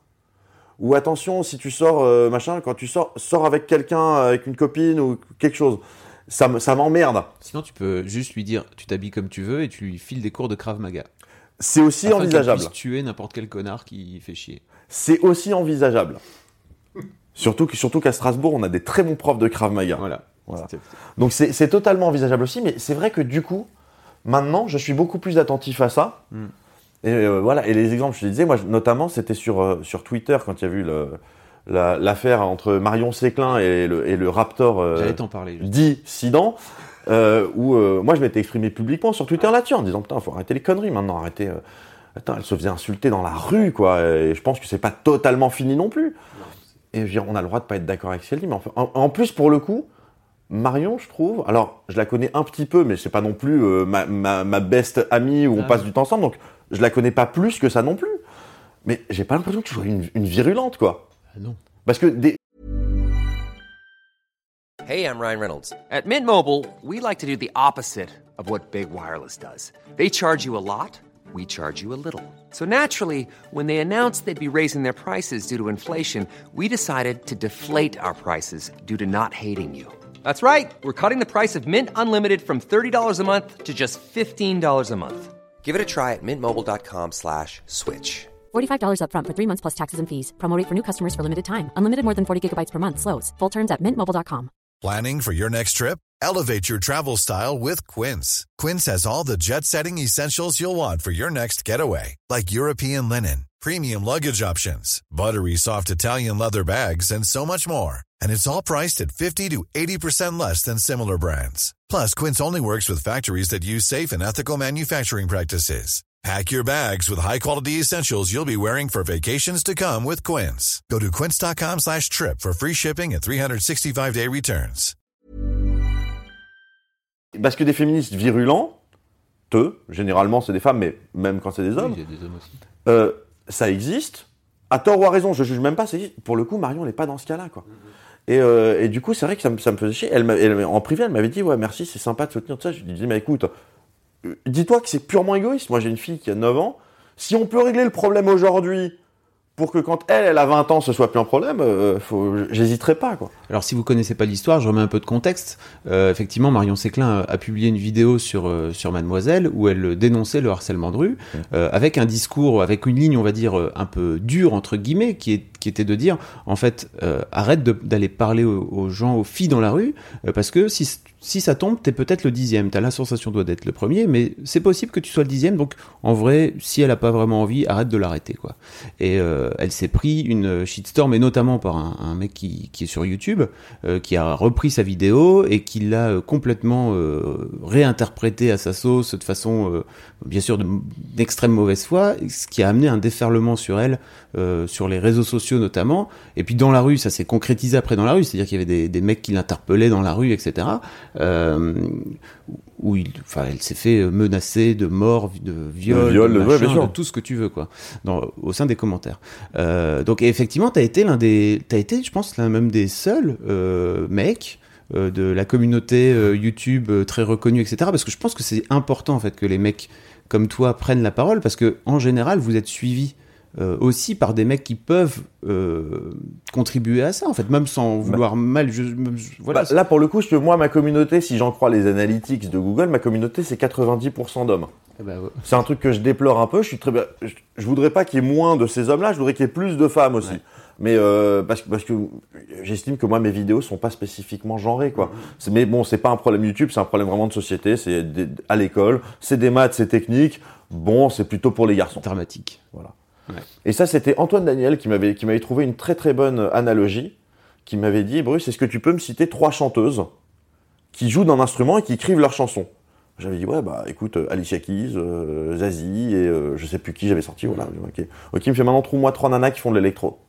Ou attention, si tu sors, euh, machin, quand tu sors, sors avec quelqu'un, avec une copine ou quelque chose. Ça me- ça m'emmerde. Sinon, tu peux juste lui dire tu t'habilles comme tu veux et tu lui files des cours de Krav Maga. C'est aussi Afin envisageable. puisse tuer n'importe quel connard qui fait chier. C'est aussi envisageable. Surtout que- surtout qu'à Strasbourg, on a des très bons profs de Krav Maga. Voilà. Donc c'est c'est totalement envisageable aussi, mais c'est vrai que du coup, maintenant, je suis beaucoup plus attentif à ça. Mm. Et euh, voilà, et les exemples, je te disais, moi, notamment, c'était sur, euh, sur Twitter quand il y a eu la- l'affaire entre Marion Séclin et le, et le Raptor euh, parler. Sidan, euh, où moi, je m'étais exprimé publiquement sur Twitter là-dessus en disant, putain, faut arrêter les conneries maintenant, arrêter... Attends, elle se faisait insulter dans la rue, quoi. Et je pense que c'est pas totalement fini non plus. Et je veux dire, on a le droit de pas être d'accord avec ce qu'elle dit, mais en, en plus, pour le coup, Marion, je trouve, alors je la connais un petit peu, mais c'est pas non plus euh, ma, ma, ma best amie où on Ah passe du temps ensemble, donc je la connais pas plus que ça non plus. Mais j'ai pas l'impression que tu sois une, une virulente, quoi. Ah non. Parce que des, Hey, I'm Ryan Reynolds. At Mint Mobile, we like to do the opposite of what Big Wireless does. They charge you a lot, we charge you a little. So naturally, when they announced they'd be raising their prices due to inflation, we decided to deflate our prices due to not hating you. That's right. We're cutting the price of Mint Unlimited from $30 a month to just $15 a month. Give it a try at mintmobile.com slash switch. $45 upfront for three months plus taxes and fees. Promo rate for new customers for limited time. Unlimited more than 40 gigabytes per month. Slows. Full terms at mintmobile.com. Planning for your next trip? Elevate your travel style with Quince. Quince has all the jet setting essentials you'll want for your next getaway, like European linen, premium luggage options, buttery soft Italian leather bags, and so much more. And it's all priced at 50 to 80% less than similar brands. Plus, Quince only works with factories that use safe and ethical manufacturing practices. Pack your bags with high-quality essentials you'll be wearing for vacations to come with Quince. Go to quince.com slash trip for free shipping and 365-day returns. parce que des féministes virulents, eux, généralement c'est des femmes, mais même quand c'est des hommes, Oui, des hommes aussi. euh, ça existe. À tort ou à raison, je juge même pas. ça existe. Pour le coup, Marion n'est pas dans ce cas-là, quoi. Et, euh, et du coup, c'est vrai que ça me, ça me faisait chier. Elle, m'a- elle- en privé, elle m'avait dit, ouais, merci, c'est sympa de soutenir tout ça. Je lui disais, mais écoute, euh, dis-toi que c'est purement égoïste. Moi, j'ai une fille qui a 9 ans. Si on peut régler le problème aujourd'hui pour que quand elle, elle a 20 ans, ce soit plus un problème, euh, j'hésiterai pas, quoi. Alors si vous connaissez pas l'histoire, je remets un peu de contexte. Euh, effectivement, Marion Séclin a, publié une vidéo sur euh, sur Mademoiselle où elle dénonçait le harcèlement de rue avec un discours, avec une ligne, on va dire un peu dure entre guillemets, qui est qui était de dire en fait euh, arrête d'aller parler aux, gens, aux filles dans la rue, euh, parce que si si ça tombe, t'es peut-être le dixième. T'as la sensation doit d'être le premier, mais c'est possible que tu sois le dixième. Donc en vrai, si elle a pas vraiment envie, arrête de l'arrêter quoi. Et euh, elle s'est pris une shitstorm, et notamment par un, mec qui, qui est sur YouTube, qui a repris sa vidéo et qui l'a complètement réinterprétée à sa sauce de façon, bien sûr, de- d'extrême mauvaise foi, ce qui a amené un déferlement sur elle, sur les réseaux sociaux notamment. Et puis dans la rue, ça s'est concrétisé après dans la rue, c'est-à-dire qu'il y avait des, des mecs qui l'interpellaient dans la rue, etc. Euh, où il, enfin, elle s'est fait menacer de mort, de viol, De viol, de, ouais, machin, bien sûr. de tout ce que tu veux, quoi, dans, au sein des commentaires. Euh, donc effectivement, t'as été l'un des, t'as été, je pense, l'un même des seuls euh, mecs de la communauté YouTube très reconnue, etc. Parce que je pense que c'est important en fait que les mecs comme toi prennent la parole, parce que en général, vous êtes suivis euh, aussi par des mecs qui peuvent euh, contribuer à ça, en fait, même sans vouloir mal. Je, même- je- voilà. Bah, là, pour le coup, je, moi, ma communauté, si j'en crois les analytics de Google, ma communauté, c'est 90% d'hommes. Ben, ouais. C'est un truc que je déplore un peu. Je suis très, je, je voudrais pas qu'il y ait moins de ces hommes-là. Je voudrais qu'il y ait plus de femmes aussi. Mais euh, parce, que- parce que j'estime que moi mes vidéos sont pas spécifiquement genrées quoi. C'est- Mais bon, c'est pas un problème YouTube, c'est un problème vraiment de société. C'est à l'école, c'est des maths, c'est technique. Bon, c'est plutôt pour les garçons. dramatique. Voilà. Ouais. Et ça, c'était Antoine Daniel qui m'avait qui m'avait trouvé une très très bonne analogie, qui m'avait dit Bruce, est-ce que tu peux me citer trois chanteuses qui jouent d'un instrument et qui écrivent leurs chansons? J'avais dit ouais bah écoute euh, Alicia Keys, euh, Zazie et euh, je sais plus qui j'avais sorti voilà. Ok. Ok, il me fait maintenant trouve-moi trois nanas qui font de l'électro.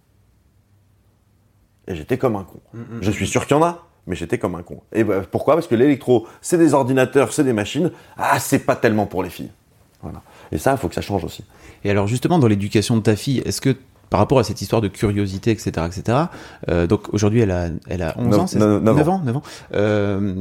Et j'étais comme un con. Je suis sûr qu'il y en a. Mais j'étais comme un con. Et bah, pourquoi? Parce que l'électro, c'est des ordinateurs, c'est des machines. Ah, c'est pas tellement pour les filles. Voilà. Et ça, il faut que ça change aussi. Et alors justement, dans l'éducation de ta fille, est-ce que par rapport à cette histoire de curiosité, etc., etc., euh, donc aujourd'hui elle a, elle a 11 Neuf- ans, c'est neuf- neuf 9 ans. ans, 9 ans. Euh,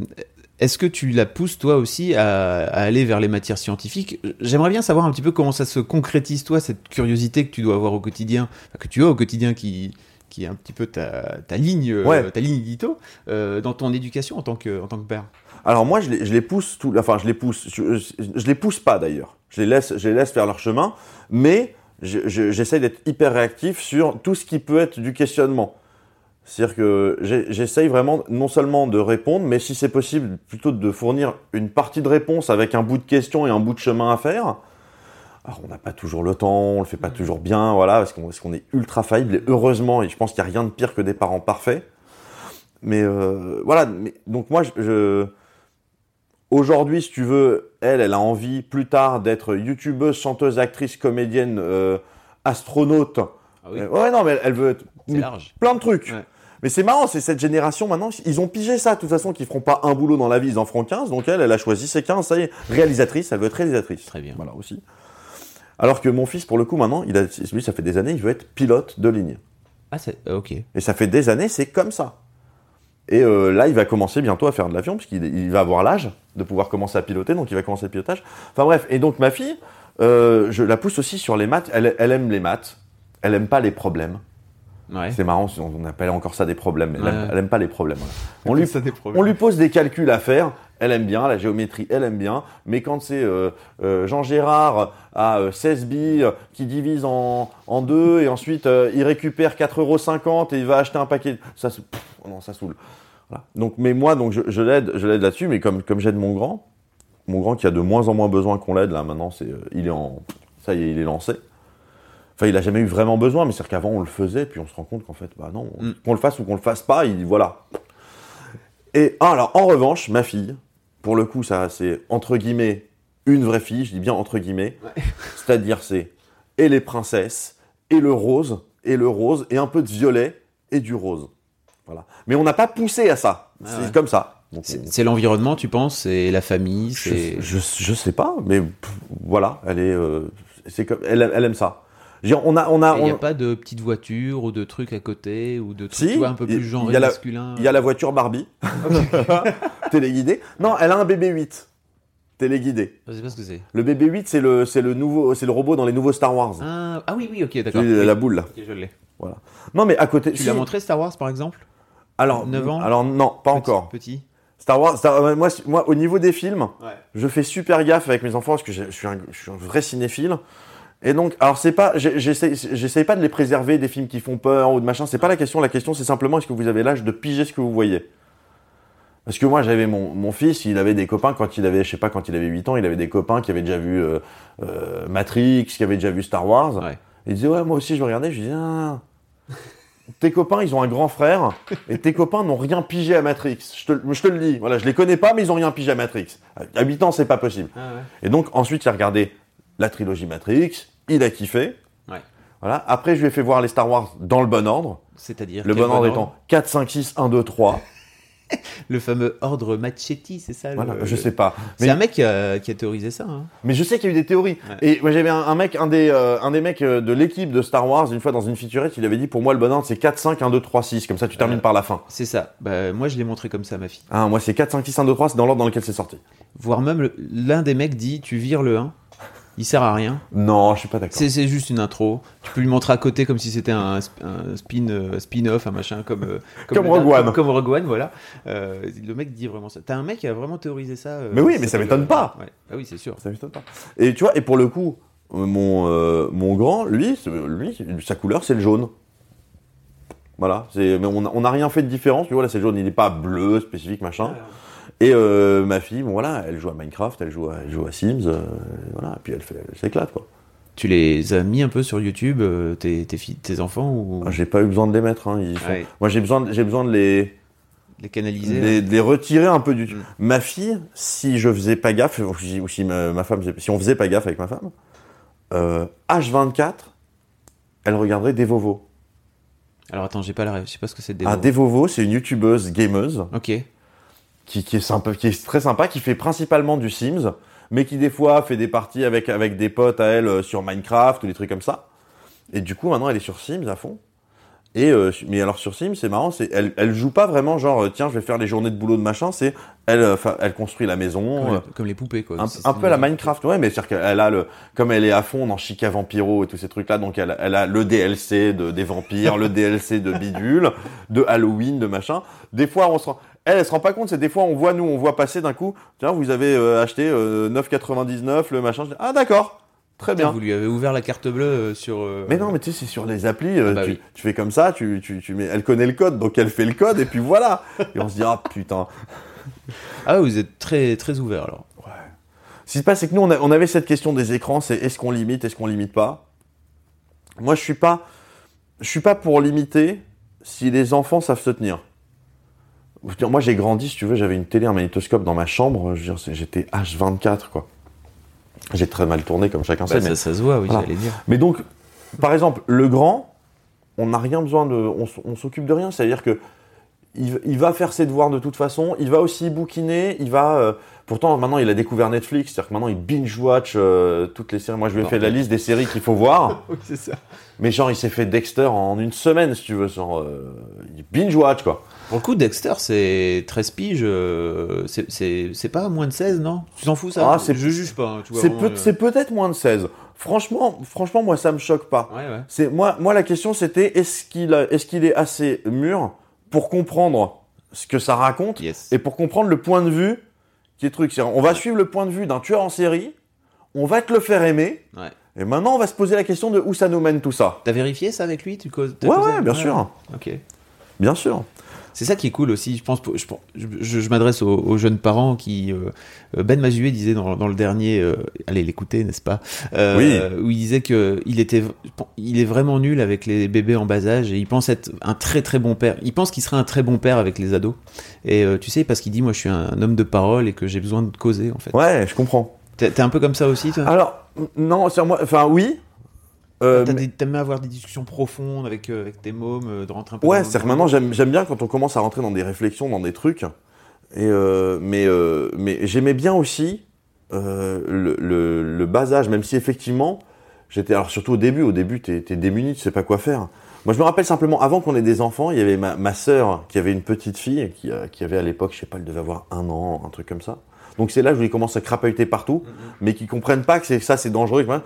est-ce que tu la pousses toi aussi à, à aller vers les matières scientifiques? J'aimerais bien savoir un petit peu comment ça se concrétise toi, cette curiosité que tu dois avoir au quotidien, que tu as au quotidien qui qui est un petit peu ta, ta ligne, euh, Ouais. ta ligne édito, euh, dans ton éducation en tant que, en tant que père? Alors moi, je les, je les pousse tout, enfin je les pousse, je, je- je les pousse pas d'ailleurs. Je les laisse, je les laisse faire leur chemin, mais je- je- j'essaye d'être hyper réactif sur tout ce qui peut être du questionnement. C'est-à-dire que j'essaye vraiment non seulement de répondre, mais si c'est possible, plutôt de fournir une partie de réponse avec un bout de question et un bout de chemin à faire. Alors on n'a pas toujours le temps, on le fait pas toujours bien, voilà, parce qu'on est ultra faillible et heureusement, et je pense qu'il n'y a rien de pire que des parents parfaits. Mais euh, voilà, mais, donc moi je- je Aujourd'hui, si tu veux, elle, elle a envie plus tard d'être youtubeuse, chanteuse, actrice, comédienne, euh, astronaute. Euh, ouais, non, mais elle, veut large. plein de trucs. Ouais. Mais c'est marrant, c'est cette génération maintenant, ils ont pigé ça. De toute façon, qu'ils feront pas un boulot dans la vie, ils en feront 15. Donc elle, elle a choisi ses 15, ça y est, réalisatrice, elle veut être réalisatrice. Très bien. Voilà aussi. Alors que mon fils, pour le coup, maintenant, il a, lui, ça fait des années, il veut être pilote de ligne. Ah, c'est euh, ok. Et ça fait des années, c'est comme ça. Et euh, là, il va commencer bientôt à faire de l'avion, puisqu'il il va avoir l'âge de pouvoir commencer à piloter, donc il va commencer le pilotage. Enfin bref, et donc ma fille, euh, je la pousse aussi sur les maths. Elle, elle aime les maths, elle aime pas les problèmes. Ouais. C'est marrant, on appelle encore ça des problèmes, mais elle, aime, Ouais. elle aime pas les problèmes. voilà. On lui, ça des problèmes. on lui pose des calculs à faire, elle aime bien, la géométrie, elle aime bien, mais quand c'est euh, euh, Jean Gérard à euh, 16 billes qui divise en, en deux et ensuite euh, il récupère 4,50€ et il va acheter un paquet, ça, pff, oh non, ça saoule. Voilà. Donc, mais moi, donc je, je l'aide, je l'aide là-dessus, mais comme, comme j'aide mon grand, mon grand qui a de moins en moins besoin qu'on l'aide, là maintenant, c'est, euh, il est en, ça y est, il est lancé. Enfin, il a jamais eu vraiment besoin, mais c'est-à-dire qu'avant on le faisait, puis on se rend compte qu'en fait, bah non, Mm. qu'on le fasse ou qu'on le fasse pas, il voilà. Et ah, alors, en revanche, ma fille, pour le coup, ça, c'est entre guillemets une vraie fille, je dis bien entre guillemets, *laughs* c'est-à-dire c'est et les princesses, et le rose, et le rose, et un peu de violet, et du rose. Voilà. Mais on n'a pas poussé à ça. Ah c'est ouais. comme ça. C'est on- c'est l'environnement, tu penses? C'est la famille? Je, C'est je, je sais pas, mais pff, voilà, elle est, euh, c'est comme, elle aime ça. Dire, on a, on a, il n'y a pas de petites voitures ou de trucs à côté ou de trucs Si, tu vois, un peu plus la- masculins. il y a la voiture Barbie, *laughs* téléguidée. Non, elle a un bébé 8, téléguidé. Je sais pas ce que c'est. Le bébé 8, c'est le, c'est le nouveau, c'est le robot dans les nouveaux Star Wars. Ah, ah oui, oui, ok, d'accord. Oui. La boule là. Je l'ai. Non, mais à côté. Tu si. l'as montré Star Wars par exemple? Alors, 9 ans? alors non, pas Petit- encore. Petit. Star Wars, Star- euh, moi, moi, au niveau des films, Ouais. je fais super gaffe avec mes enfants parce que je suis un, je suis un vrai cinéphile. Et donc, alors c'est pas, j'essaie pas de les préserver des films qui font peur ou de machin. C'est pas la question. La question, c'est simplement est-ce que vous avez l'âge de piger ce que vous voyez? Parce que moi, j'avais mon, mon fils, il avait des copains quand il avait, je sais pas, quand il avait 8 ans, il avait des copains qui avaient déjà vu euh, euh, Matrix, qui avaient déjà vu Star Wars. Ouais. Il disait ouais, moi aussi je regarder. Je lui dis ah, tes copains, ils ont un grand frère, et tes copains n'ont rien pigé à Matrix. Je te, je te le dis. Voilà, je les connais pas, mais ils ont rien pigé à Matrix. À 8 ans, c'est pas possible. Ah ouais. Et donc, ensuite, il a regardé la trilogie Matrix, il a kiffé. Ouais. Voilà. Après, je lui ai fait voir les Star Wars dans le bon ordre. C'est-à-dire Le bon ordre étant 4, 5, 6, 1, 2, 3. Le fameux ordre Machetti, c'est ça Voilà, le- je sais pas. C'est Mais, un mec qui a, qui a théorisé ça. hein. mais je sais qu'il y a eu des théories. Ouais. Et moi, j'avais un, un mec, un des, euh, un des mecs euh, de l'équipe de Star Wars, une fois dans une featurette, il avait dit pour moi, le bon ordre, c'est 4, 5, 1, 2, 3, 6. Comme ça, tu termines Euh. par la fin. C'est ça. Bah, moi, je l'ai montré comme ça à ma fille. Ah, moi, c'est 4, 5, 6, 1, 2, 3, c'est dans l'ordre dans lequel c'est sorti. Voire même l'un des mecs dit tu vires le 1, il sert à rien. Non, je suis pas d'accord. C'est juste une intro. Tu peux lui montrer à côté comme si c'était un, sp- un spin, euh, spin-off, un machin comme euh, Comme le- Rogue One. Comme, comme Rogue One, voilà. Euh, le mec dit vraiment ça. T'as un mec qui a vraiment théorisé ça. Mais oui, mais ça m'étonne pas. ouais. Ah oui, c'est sûr. Ça m'étonne pas. Et tu vois, et pour le coup, mon, mon grand, lui, lui, sa couleur, c'est le jaune. Voilà, c'est, mais on n'a rien fait de différence. Tu vois, là, c'est le jaune, il n'est pas bleu, spécifique, machin. Et euh, ma fille, bon voilà, elle joue à Minecraft, elle joue à, elle joue à Sims, euh, voilà, et puis elle, fait, elle s'éclate, quoi. Tu les as mis un peu sur YouTube, euh, tes, tes, filles, tes enfants, ou? Ah, J'ai pas eu besoin de les mettre. Hein, ils sont- Ouais. Moi, j'ai besoin, de- j'ai besoin de les, les canaliser les, de les retirer un peu du. Mm. Ma fille, si je faisais pas gaffe, ou si, ou si ma, ma femme, si on faisait pas gaffe avec ma femme, euh, H24, elle regarderait Devovo. Alors attends, j'ai pas la rêve, je sais pas ce que c'est des Ah, Devovo, c'est une youtubeuse gameuse Ok. Qui, qui est sympa, qui est très sympa, qui fait principalement du Sims, mais qui des fois fait des parties avec, avec des potes à elle euh, sur Minecraft ou des trucs comme ça. Et du coup, maintenant, elle est sur Sims à fond. Et euh, mais alors sur Sims, c'est marrant, c'est elle, elle joue pas vraiment genre euh, tiens, je vais faire les journées de boulot de machin. C'est elle, elle construit la maison. Comme, euh, les, comme les poupées, quoi. un, C'est- un c'est peu à la Minecraft, ouais, mais c'est-à-dire qu'elle a le, comme elle est à fond dans Chica Vampiro et tous ces trucs-là, donc elle, elle a le DLC de, des vampires, le DLC de bidule, de Halloween, de machin. Des fois, on se rend, elle, elle se rend pas compte, c'est des fois, on voit, nous, on voit passer d'un coup, tiens, vous avez euh, acheté euh, 9,99, le machin, Je dis, ah d'accord, très bien. Vous lui avez ouvert la carte bleue euh, sur. euh, Mais non, mais tu sais, c'est sur les applis, euh, Ah bah tu, oui. tu fais comme ça, tu, tu, tu mets, elle connaît le code, donc elle fait le code, et puis voilà. Et on se dit, ah putain. *laughs* Ah, vous êtes très, très ouvert alors. Ce qui se passe, c'est que nous, on, a- on avait cette question des écrans, c'est est-ce qu'on limite, est-ce qu'on limite pas? Moi, je suis pas, je suis pas pour limiter si les enfants savent se tenir. Moi, j'ai grandi, si tu veux, j'avais une télé, un magnétoscope dans ma chambre. J'étais H24, quoi. J'ai très mal tourné, comme chacun Bah, sait. mais- ça, ça se voit, oui, Voilà. j'allais dire. mais donc, par exemple, le grand, on n'a rien besoin de. On, s'occupe de rien. C'est-à-dire que il, il va faire ses devoirs de toute façon. Il va aussi bouquiner. Il va. euh, pourtant, maintenant, il a découvert Netflix. C'est-à-dire que maintenant, il binge-watch euh, toutes les séries. Moi, je lui ai fait la liste des séries qu'il faut voir. *laughs* Oui, c'est ça. Mais genre, il s'est fait Dexter en une semaine, si tu veux. Genre, euh, binge-watch, quoi. Pour le coup, Dexter, c'est 13 piges. euh, c'est- C'est c'est pas moins de 16, non? Tu t'en fous ça? Ah, Je juge pas. hein, tu vois, C'est vraiment, peut- euh, c'est peut-être moins de 16. Franchement, franchement, moi, ça me choque pas. Ouais, ouais. C'est moi, moi la question c'était est-ce qu'il a- est-ce qu'il est assez mûr pour comprendre ce que ça raconte Yes. et pour comprendre le point de vue qui est truc? On va suivre le point de vue d'un tueur en série, on va te le faire aimer, Ouais. Et maintenant on va se poser la question de où ça nous mène tout ça. T'as vérifié ça avec lui tu causes, Ouais, ouais, bien sûr, Ok. bien sûr. C'est ça qui est cool aussi. Je pense, je, je, je- je m'adresse aux, aux jeunes parents qui. euh, Ben Mazué disait dans, dans le dernier, euh, allez l'écouter, n'est-ce pas Euh, Oui. Où il disait que il était, il est vraiment nul avec les bébés en bas âge et il pense être un très très bon père. Il pense qu'il serait un très bon père avec les ados. Et euh, tu sais parce qu'il dit moi je suis un, homme de parole et que j'ai besoin de causer en fait. Ouais, je comprends. T'es un peu comme ça aussi toi? Alors non, sur moi, enfin oui. Euh, T'as mais- T'aimes avoir des discussions profondes avec, euh, avec tes mômes, euh, de rentrer un peu. Ouais, c'est-à-dire que maintenant j'aime bien quand on commence à rentrer dans des réflexions, dans des trucs. Et mais mais j'aimais bien aussi le, le, le bas âge, même si effectivement j'étais alors surtout au début, au début t'es es démuni, tu sais pas quoi faire. Moi je me rappelle simplement avant qu'on ait des enfants, il y avait ma, ma sœur qui avait une petite fille qui, qui avait à l'époque, je sais pas, elle devait avoir un an, un truc comme ça. Donc c'est là où il commence à crapahuter partout, mais qui comprennent pas que c'est ça c'est dangereux. quoi.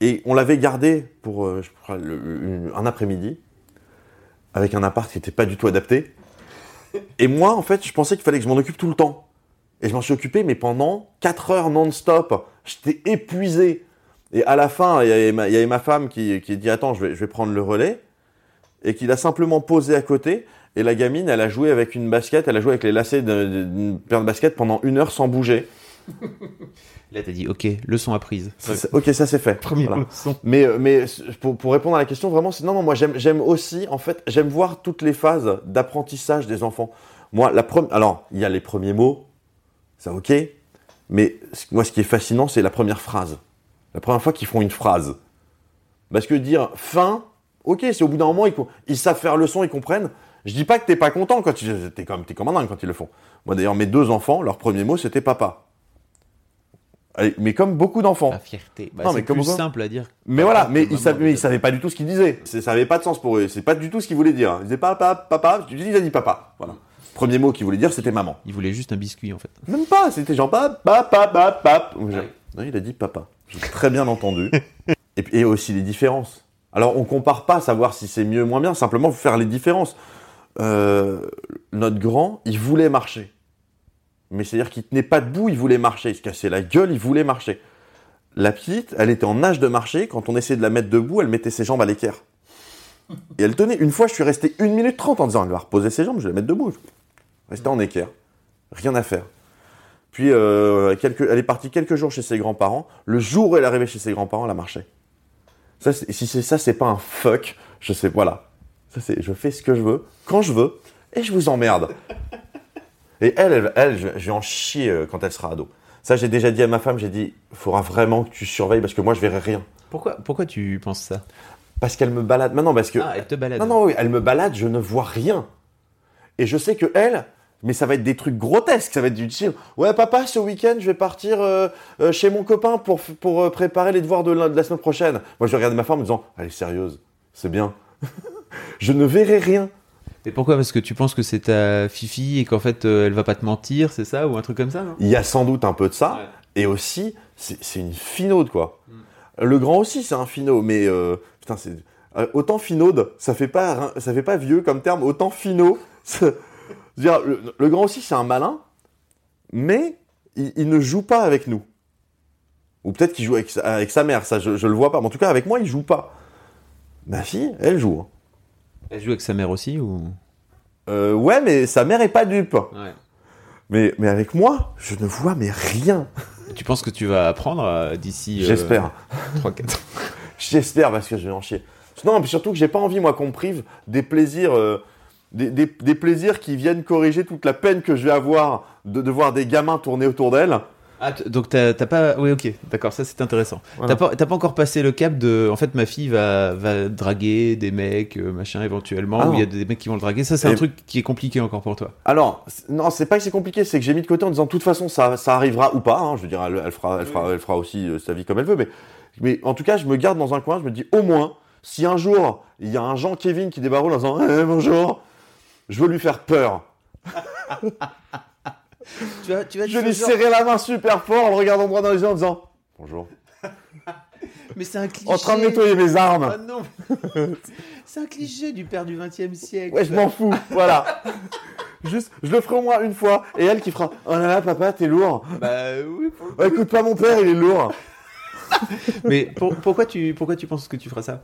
Et on l'avait gardé pour euh, je crois, le- une- un après-midi avec un appart qui n'était pas du tout adapté. Et moi, en fait, je pensais qu'il fallait que je m'en occupe tout le temps. Et je m'en suis occupé, mais pendant 4 heures non-stop. J'étais épuisé. Et à la fin, il y avait ma, il y avait ma femme qui, qui dit Attends, je vais, je vais prendre le relais. Et qui l'a simplement posé à côté. Et la gamine, elle a joué avec une basket, elle a joué avec les lacets d'une paire de baskets pendant une heure sans bouger. *laughs* Là t'as dit ok, leçon apprise. Ok, ça c'est fait. Première Voilà. leçon. Mais, euh, mais pour, pour répondre à la question, vraiment, c'est non, non, moi j'aime, j'aime aussi, en fait, j'aime voir toutes les phases d'apprentissage des enfants. Moi, la première, alors, il y a les premiers mots, ça ok, mais moi, ce qui est fascinant, c'est la première phrase. La première fois qu'ils font une phrase. Parce que dire fin, ok, c'est au bout d'un moment, ils, ils savent faire le son, ils comprennent. Je dis pas que t'es pas content quand ils, t'es comme, t'es comme un dingue quand ils le font. Moi, d'ailleurs, mes deux enfants, leur premier mot, c'était papa. Allez, mais comme beaucoup d'enfants. La fierté. Bah, Non, c'est mais plus simple à dire. Mais voilà, mais ils savaient, mais ils déjà. savaient pas du tout ce qu'ils disaient. C'est- Ça avait pas de sens pour eux. C'est pas du tout ce qu'ils voulaient dire. Ils disaient papa, papa. Tu dis, il a dit papa. Voilà. Premier mot qu'il voulait dire, c'était maman. Il voulait juste un biscuit en fait. Même pas. C'était genre papa, papa, papa. Non, il a dit papa. J'ai très bien entendu. et, et aussi les différences. Alors, on compare pas, savoir si c'est mieux ou moins bien. Simplement, faire les différences. Euh, notre grand, il voulait marcher. Mais c'est-à-dire qu'il tenait pas debout, il voulait marcher. Il se cassait la gueule, il voulait marcher. La petite, elle était en âge de marcher. Quand on essayait de la mettre debout, elle mettait ses jambes à l'équerre. Et elle tenait. Une fois, je suis resté 1 minute 30 en disant elle va reposer ses jambes, je vais la mettre debout. Rester en équerre. Rien à faire. Puis, euh, elle est partie quelques jours chez ses grands-parents. Le jour où elle est arrivée chez ses grands-parents, elle a marché. Ça, si c'est ça, c'est pas un fuck. Je sais, voilà. Ça, c'est, je fais ce que je veux, quand je veux, et je vous emmerde. Et elle, elle, elle, je, je vais en chier euh, quand elle sera ado. Ça, j'ai déjà dit à ma femme, j'ai dit, il faudra vraiment que tu surveilles parce que moi, je verrai rien. Pourquoi, pourquoi tu penses ça? Parce qu'elle me balade. Maintenant, parce que. Ah, elle te balade. Non, non, oui, elle me balade, je ne vois rien. Et je sais que elle, mais ça va être des trucs grotesques, ça va être du style. Ouais, papa, ce week-end, je vais partir euh, euh, chez mon copain pour, pour euh, préparer les devoirs de la, de la semaine prochaine. Moi, je regarde ma femme en me disant, elle est sérieuse, c'est bien. *laughs* *laughs* je ne verrai rien. Et pourquoi? Parce que tu penses que c'est ta fifi et qu'en fait euh, elle va pas te mentir, c'est ça? Ou un truc comme ça non? Il y a sans doute un peu de ça. Ouais. Et aussi, c'est une finaude, quoi. Le grand aussi, c'est un finot, mais euh, putain, c'est euh, autant finaude, ça fait pas ça fait pas vieux comme terme. Autant finot, *laughs* dire, le, le grand aussi, c'est un malin, mais il, il ne joue pas avec nous. Ou peut-être qu'il joue avec, sa- avec sa mère, ça, je, je le vois pas. Mais en tout cas, avec moi, il joue pas. Ma fille, elle joue. hein. Elle joue avec sa mère aussi ou? Euh, ouais, mais sa mère est pas dupe. Ouais. Mais, mais avec moi, je ne vois mais rien. Tu penses que tu vas apprendre euh, d'ici. euh, J'espère. 3-4 ans? *laughs* J'espère parce que je vais en chier. Non, mais surtout que j'ai pas envie, moi, qu'on me prive des plaisirs, euh, des, des- des plaisirs qui viennent corriger toute la peine que je vais avoir de, de voir des gamins tourner autour d'elle. Ah, donc t'as pas. Oui, ok, d'accord, ça c'est intéressant. Voilà. T'as pas, pas encore passé le cap de. En fait, ma fille va, va draguer des mecs, euh, machin, éventuellement, Ah ou il y a des mecs qui vont le draguer. Ça, c'est un truc qui est compliqué encore pour toi. Alors, non, c'est pas que c'est compliqué, c'est que j'ai mis de côté en disant de toute façon ça, ça arrivera ou pas. hein. je veux dire, elle, elle fera, elle fera, elle fera aussi euh, sa vie comme elle veut, mais, mais en tout cas, je me garde dans un coin. Je me dis au moins, si un jour il y a un Jean Kevin qui débarque en disant Eh, bonjour, je veux lui faire peur. *laughs* Tu vas, tu vas Je lui serrer la main super fort en le regardant droit dans les yeux en disant bonjour, *laughs* Mais c'est un cliché. en train de nettoyer mes Ah armes. non *laughs* C'est un cliché du père du 20 e siècle. Ouais, je m'en fous, voilà. Juste, je le ferai au moins une fois, et elle qui fera oh là là, papa, t'es lourd. Bah oui. pour Oh, écoute pas mon père, il est lourd. *laughs* Mais pour- pourquoi, tu, pourquoi tu penses que tu feras ça?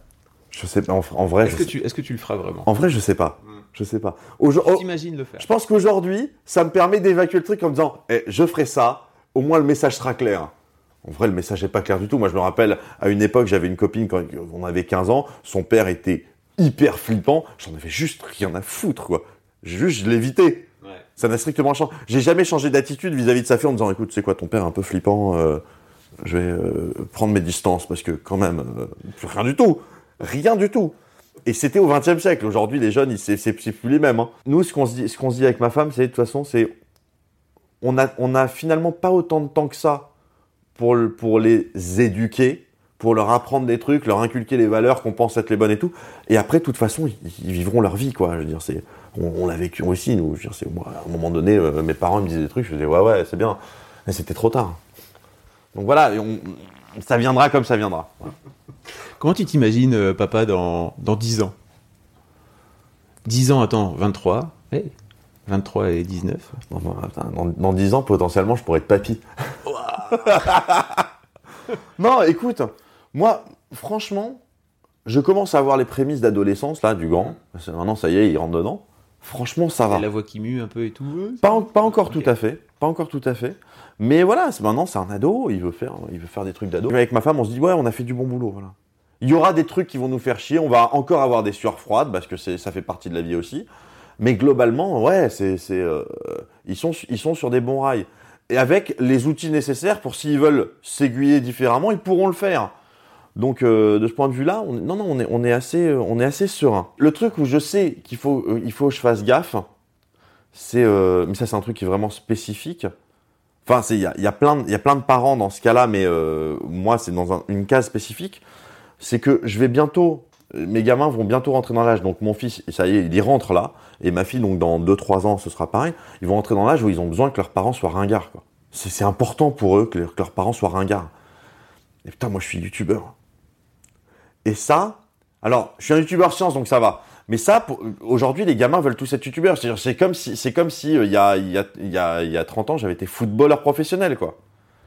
Je sais pas, en, en vrai, Est-ce que, sais- tu, est-ce que tu le feras vraiment? En vrai, je sais pas. Je sais pas. Oh, T'imagines le faire je pense qu'aujourd'hui, ça me permet d'évacuer le truc en me disant, eh, je ferai ça, au moins le message sera clair. En vrai, le message n'est pas clair du tout. Moi, je me rappelle, à une époque, j'avais une copine quand on avait 15 ans, son père était hyper flippant, j'en avais juste rien à foutre, quoi. Juste, je l'évitais. Ouais. Ça n'a strictement changé. J'ai jamais changé d'attitude vis-à-vis de sa fille en me disant, écoute, c'est quoi, ton père est un peu flippant, euh, je vais euh, prendre mes distances parce que quand même, euh, rien du tout, rien du tout. Et c'était au XXe siècle. Aujourd'hui, les jeunes, c'est plus les mêmes. hein. Nous, ce qu'on se dit, avec ma femme, c'est de toute façon, c'est on a, finalement pas autant de temps que ça pour, le- pour les éduquer, pour leur apprendre des trucs, leur inculquer les valeurs qu'on pense être les bonnes et tout. Et après, de toute façon, ils, vivront leur vie, quoi. Je veux dire, c'est, on, l'a vécu aussi, nous. Je veux dire, moi, à un moment donné, euh, mes parents me disaient des trucs, je disais, ouais, ouais, c'est bien. Mais c'était trop tard. Donc voilà, ça viendra comme ça viendra. Voilà. Comment tu t'imagines, euh, papa, dans, dans 10 ans? 10 ans, attends, 23. Eh, 23 et 19. Dans, dans- attends, dans- dans 10 ans, potentiellement, je pourrais être papy. *laughs* non, écoute, moi, franchement, je commence à avoir les prémices d'adolescence, là, du grand. Maintenant, ça y est, il rentre dedans. Franchement, ça va. Et la voix qui mue un peu et tout. Pas, en- pas encore tout à fait. Pas encore tout à fait. Mais voilà, maintenant, c'est un ado, il veut faire, des trucs d'ado. Avec ma femme, on se dit, ouais, on a fait du bon boulot. Il y aura des trucs qui vont nous faire chier, on va encore avoir des sueurs froides, parce que ça fait partie de la vie aussi. Mais globalement, ouais, c'est, euh, ils, sont, sur des bons rails. Et avec les outils nécessaires pour s'ils veulent s'aiguiller différemment, ils pourront le faire. Donc euh, de ce point de vue-là, on, non, non, on est, assez, serein. Le truc où je sais qu'il faut, euh, que je fasse gaffe, c'est, euh, mais ça c'est un truc qui est vraiment spécifique. Enfin, il y a, y a plein, de- y a plein de parents dans ce cas-là, mais euh, moi c'est dans un- une case spécifique. C'est que je vais bientôt, mes gamins vont bientôt rentrer dans l'âge. Donc mon fils, ça y est, il y rentre là, et ma fille, donc dans 2-3 ans, ce sera pareil. Ils vont rentrer dans l'âge où ils ont besoin que leurs parents soient ringards. Quoi. C'est, important pour eux que, que leurs parents soient ringards. Et putain, moi je suis youtubeur. Et ça, alors, je suis un youtubeur science, donc ça va. Mais ça, pour- aujourd'hui, les gamins veulent tous être youtubeurs. C'est-à-dire, c'est comme si, c'est comme si, euh, il y a, il y a, il y a, y a 30 ans, j'avais été footballeur professionnel, quoi.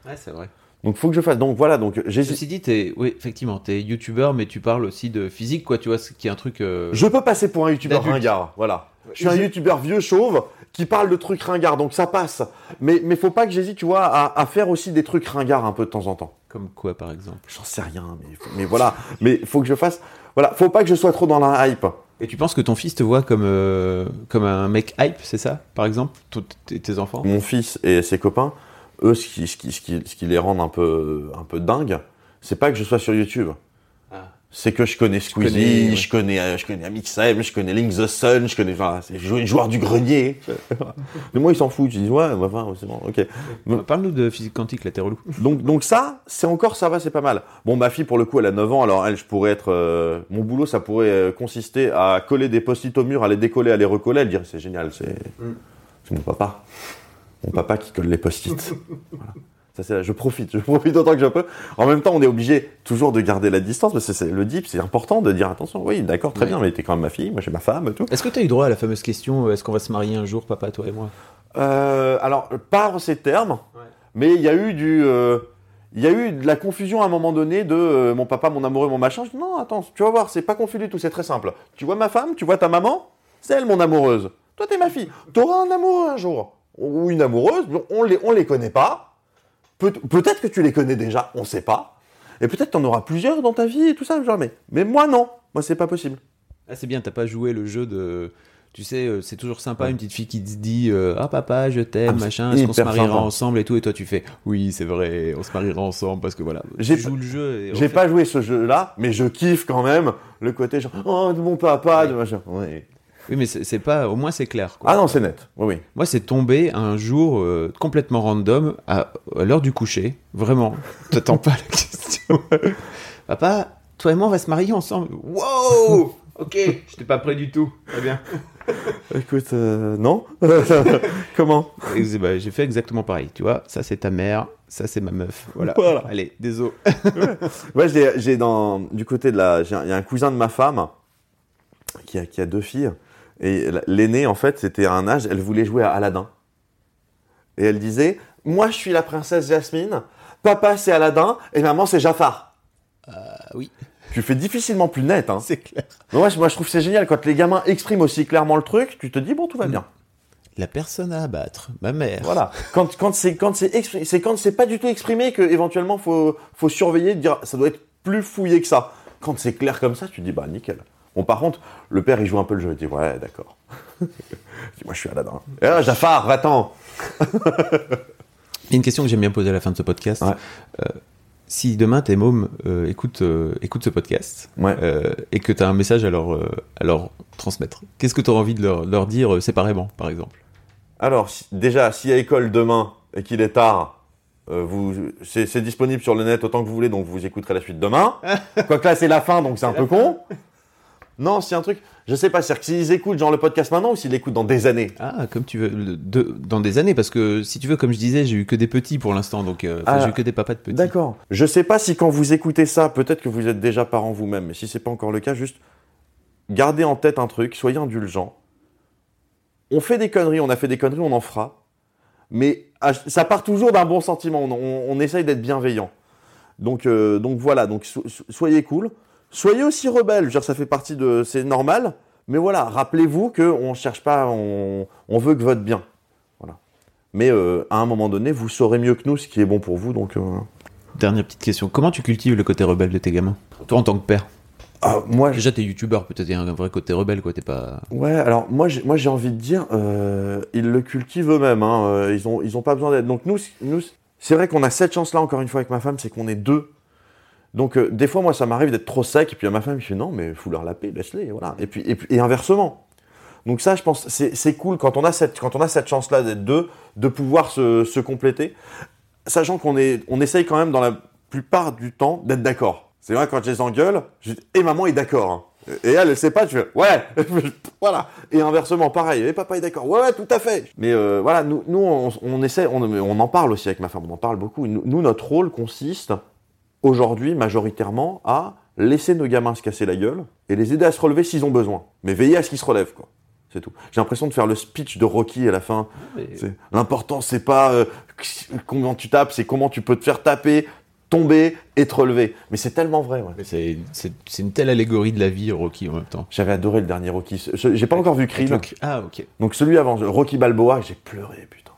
Ouais, c'est vrai. Donc, faut que je fasse. Donc, voilà, donc, j'ai, Ceci dit, t'es, oui, effectivement, t'es youtubeur, mais tu parles aussi de physique, quoi, tu vois, ce qui est un truc. euh, je peux passer pour un youtubeur ringard, voilà. Je suis un youtubeur vieux chauve qui parle de trucs ringards, donc ça passe. Mais, mais faut pas que j'hésite, tu vois, à, à faire aussi des trucs ringards un peu de temps en temps. Comme quoi, par exemple J'en sais rien, mais, mais voilà. mais faut que je fasse, voilà, faut pas que je sois trop dans la hype. Et tu penses que ton fils te voit comme, euh, comme un mec hype, c'est ça, par exemple Tous tes enfants? Mon fils et ses copains, eux, ce qui, ce qui, ce qui, ce qui les rend un peu, un peu dingues, c'est pas que je sois sur YouTube. C'est que je connais Squeezie, connais, ouais. je connais, euh, je connais Amixem, je connais Link the Sun, je connais, enfin, c'est jou- joueur du grenier. *laughs* Mais moi, ils s'en foutent. Ils disent, ouais, bah, enfin, c'est bon, ok. Euh, Parle-nous de physique quantique, là, t'es relou. Donc, donc ça, c'est encore, ça va, c'est pas mal. Bon, ma fille, pour le coup, elle a 9 ans, alors elle, je pourrais être, euh, mon boulot, ça pourrait euh, consister à coller des post-it au mur, à les décoller, à les recoller, elle dirait, c'est génial, c'est, c'est mon papa. Mon papa qui colle les post-it. *laughs* Voilà. Ça, c'est, je profite, *laughs* je profite autant que je peux. En même temps, on est obligé toujours de garder la distance, parce que c'est le deep, c'est important de dire, attention, oui, d'accord, très Ouais. bien, mais t'es quand même ma fille, moi j'ai ma femme tout. Est-ce que t'as eu droit à la fameuse question euh, est-ce qu'on va se marier un jour, papa, toi et moi? Euh, alors, pas en ces termes, mais il y a eu du, euh, il y a eu de la confusion à un moment donné de euh, mon papa, mon amoureux, mon machin. Je dis non, attends, tu vas voir, c'est pas confus du tout, c'est très simple. Tu vois ma femme, tu vois ta maman, c'est elle mon amoureuse. Toi, t'es ma fille. T'auras un amoureux un jour ou une amoureuse. On les, on les connaît pas. Peut- peut-être que tu les connais déjà, on sait pas. Et peut-être t'en auras plusieurs dans ta vie et tout ça, genre, mais, mais moi non, moi c'est pas possible. Ah, c'est bien, t'as pas joué le jeu de Tu sais, euh, c'est toujours sympa une petite fille qui te dit euh, Ah papa, je t'aime, Ah, machin, est-ce qu'on se mariera sympa. ensemble et tout Et toi tu fais Oui, c'est vrai, on se mariera ensemble parce que voilà. J'ai joues le jeu. J'ai pas joué ce jeu-là, mais je kiffe quand même le côté genre oh de mon papa, de machin. Ouais. Oui, mais c'est pas. Au moins c'est clair. quoi. Ah non, c'est net. Oui, oui. Moi, c'est tombé un jour euh, complètement random à, à l'heure du coucher. Vraiment. *laughs* T'attends pas la question. *laughs* Papa, toi et moi, on va se marier ensemble. Wow *laughs* Ok, j'étais pas prêt du tout. Très bien. Écoute, euh, non Comment? Bah, j'ai fait exactement pareil. Tu vois, ça c'est ta mère, ça c'est ma meuf. Voilà. Voilà. Allez, désolé. Ouais, j'ai j'ai dans du côté de la, il y a un cousin de ma femme qui a, qui a deux filles et la- l'aînée en fait c'était à un âge, elle voulait jouer à Aladdin et elle disait, moi je suis la princesse Jasmine, papa c'est Aladdin et maman c'est Jafar. Ah oui, Tu fais difficilement plus net. Hein. *laughs* c'est clair. Mais moi, je- moi je trouve que c'est génial quand les gamins expriment aussi clairement le truc, tu te dis bon tout va bien. La personne à abattre, ma mère. Voilà. Quand, quand c'est quand c'est c'est quand c'est pas du tout exprimé que éventuellement faut faut surveiller, de dire ça doit être plus fouillé que ça. Quand c'est clair comme ça, tu dis bah nickel. Bon par contre, le père il joue un peu le jeu, il dit ouais d'accord. *laughs* Moi je suis Aladdin. Et là, Jafar, va-t'en. *laughs* Il y a une question que j'aime bien poser à la fin de ce podcast. Ouais. Euh, si demain tes mômes euh, écoutent, euh, ce podcast Ouais. et que tu as un message à leur, à leur transmettre, qu'est-ce que tu auras envie de leur, leur dire séparément, par exemple? Alors si- déjà, s'il y a école demain et qu'il est tard, c'est disponible sur le net autant que vous voulez, donc vous écouterez la suite demain. *laughs* Quoique là c'est la fin, donc c'est un peu con. Non, c'est un truc. Je sais pas, c'est-à-dire que s'ils écoutent genre le podcast maintenant ou s'ils l'écoutent dans des années? Ah, comme tu veux, le- de- dans des années, parce que si tu veux, comme je disais, j'ai eu que des petits pour l'instant, donc euh, Ah, j'ai eu que des papas de petits. D'accord. Je sais pas si quand vous écoutez ça, peut-être que vous êtes déjà parent vous-même, mais si c'est pas encore le cas, juste gardez en tête un truc, soyez indulgents. On fait des conneries, on a fait des conneries, on en fera, mais ça part toujours d'un bon sentiment. On, on- on essaye d'être bienveillant. Donc, euh, donc voilà. Donc so- so- soyez cool, soyez aussi rebelle. Je veux dire, ça fait partie de, c'est normal. Mais voilà, rappelez-vous que on cherche pas, on, on veut que votre bien. Voilà. Mais euh, à un moment donné, vous saurez mieux que nous ce qui est bon pour vous. Donc euh, Dernière petite question, comment tu cultives le côté rebelle de tes gamins? Toi, en tant que père? Ah, moi, Déjà, t'es youtubeur, peut-être il y a un vrai côté rebelle, quoi, t'es pas... Ouais, alors moi j'ai, moi j'ai envie de dire, euh, ils le cultivent eux-mêmes, hein, ils ont ils ont pas besoin d'aide. Donc nous, nous c'est vrai qu'on a cette chance-là encore une fois avec ma femme, c'est qu'on est deux. Donc euh, des fois moi ça m'arrive d'être trop sec et puis ma femme il fait non mais fous-leur la paix, laisse-les, voilà. Et puis et, inversement. Donc ça je pense c'est, cool quand on a cette quand on a cette chance-là d'être deux, de pouvoir se, compléter, sachant qu'on est on essaye quand même dans la plupart du temps d'être d'accord. C'est vrai quand je les engueule, je dis et maman est d'accord. hein. Et elle, elle sait pas, tu fais ouais, *laughs* voilà. Et inversement, pareil. Et papa est d'accord. Ouais, tout à fait. Mais euh, voilà, nous, nous, on, essaie, on, en parle aussi avec ma femme. On en parle beaucoup. Nous, notre rôle consiste aujourd'hui majoritairement à laisser nos gamins se casser la gueule et les aider à se relever s'ils ont besoin. Mais veiller à ce qu'ils se relèvent, quoi. C'est tout. J'ai l'impression de faire le speech de Rocky à la fin. L'important, c'est pas euh, comment tu tapes, c'est comment tu peux te faire taper, tomber et te relever. Mais c'est tellement vrai. ouais. C'est c'est- c'est une telle allégorie de la vie, Rocky, en même temps. J'avais adoré le dernier Rocky. Ce- J'ai pas encore vu Creed. Le- Ah, ok. Donc celui avant, Rocky Balboa, j'ai pleuré, putain.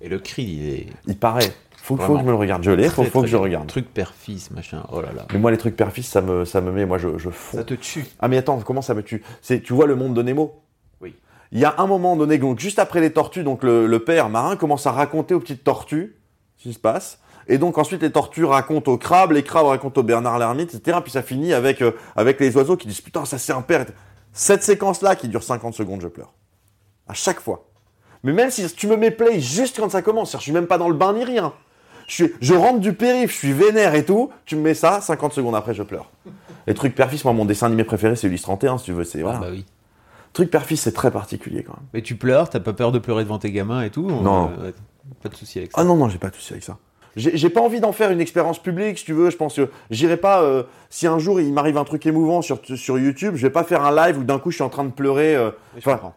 Et le cri, il est... Il paraît. Faut, faut que je me le regarde. Je l'ai, faut, faut que je regarde. Truc père-fils, machin, oh là là. Mais moi, les trucs père-fils, ça me, ça me met, moi, je, je fonds. Ça te tue. Ah, mais attends, comment ça me tue? C'est, tu vois le monde de Nemo? Oui. Il y a un moment donné, donc juste après les tortues, donc le, le père marin commence à raconter aux petites tortues ce qui se passe. Et donc ensuite les tortues racontent aux crabes, les crabes racontent au Bernard l'ermite, etc. Puis ça finit avec, euh, avec les oiseaux qui disent putain ça c'est un père. Cette séquence-là qui dure 50 secondes, je pleure. À chaque fois. Mais même si tu me mets play juste quand ça commence, je suis même pas dans le bain ni rien. Je, suis, je rentre du périph', je suis vénère et tout, tu me mets ça, 50 secondes après je pleure. Les trucs père-fils, moi mon dessin animé préféré c'est Ulysse 31 si tu veux, c'est voilà. Ah, bah oui. Truc père-fils c'est très particulier quand même. Mais tu pleures, t'as pas peur de pleurer devant tes gamins et tout Non. Euh, Pas de souci avec ça. Ah non, non, j'ai pas de souci avec ça. J'ai pas envie d'en faire une expérience publique, si tu veux. Je pense que j'irai pas. euh, si un jour il m'arrive un truc émouvant sur, sur YouTube, je vais pas faire un live où d'un coup je suis en train de pleurer. euh,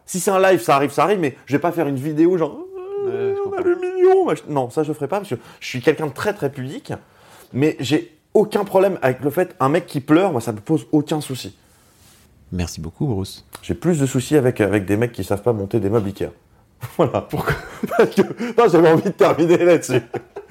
si c'est un live, ça arrive, ça arrive, mais je vais pas faire une vidéo genre. On Non, ça je ferai pas parce que je suis quelqu'un de très très public. Mais j'ai aucun problème avec le fait un mec qui pleure, moi ça me pose aucun souci. Merci beaucoup, Bruce. J'ai plus de soucis avec, avec des mecs qui savent pas monter des meubles Ikea. *laughs* Voilà. Pourquoi? *laughs* Parce que non, j'avais envie de terminer là-dessus.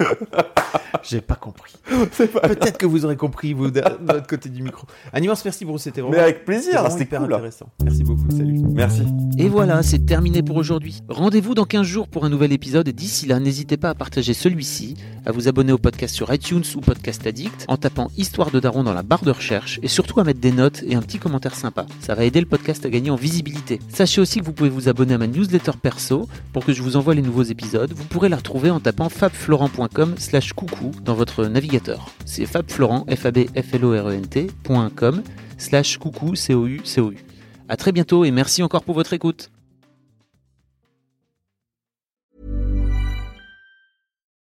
*laughs* J'ai pas compris. *laughs* Peut-être que vous aurez compris, vous, de, l'autre côté du micro. Un immense merci, Bruce. C'était vraiment, Mais avec plaisir, c'était hyper cool. intéressant. Merci beaucoup. Salut. Merci. Et voilà, c'est terminé pour aujourd'hui. Rendez-vous dans 15 jours pour un nouvel épisode et d'ici là, n'hésitez pas à partager celui-ci, à vous abonner au podcast sur iTunes ou Podcast Addict en tapant Histoire de Daron dans la barre de recherche et surtout à mettre des notes et un petit commentaire sympa. Ça va aider le podcast à gagner en visibilité. Sachez aussi que vous pouvez vous abonner à ma newsletter perso pour que je vous envoie les nouveaux épisodes. Vous pourrez la retrouver en tapant fabflorent.com slash coucou dans votre navigateur. C'est fabflorent, f a b f l o r e n t.com slash coucou, c o u c o u. À très bientôt et merci encore pour votre écoute.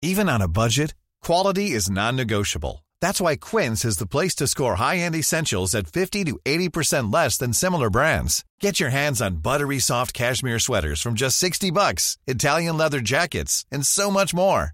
Even on a budget, quality is non-negotiable. That's why Quince is the place to score high-end essentials at 50 to 80% less than similar brands. Get your hands on buttery soft cashmere sweaters from just 60 bucks, Italian leather jackets, and so much more.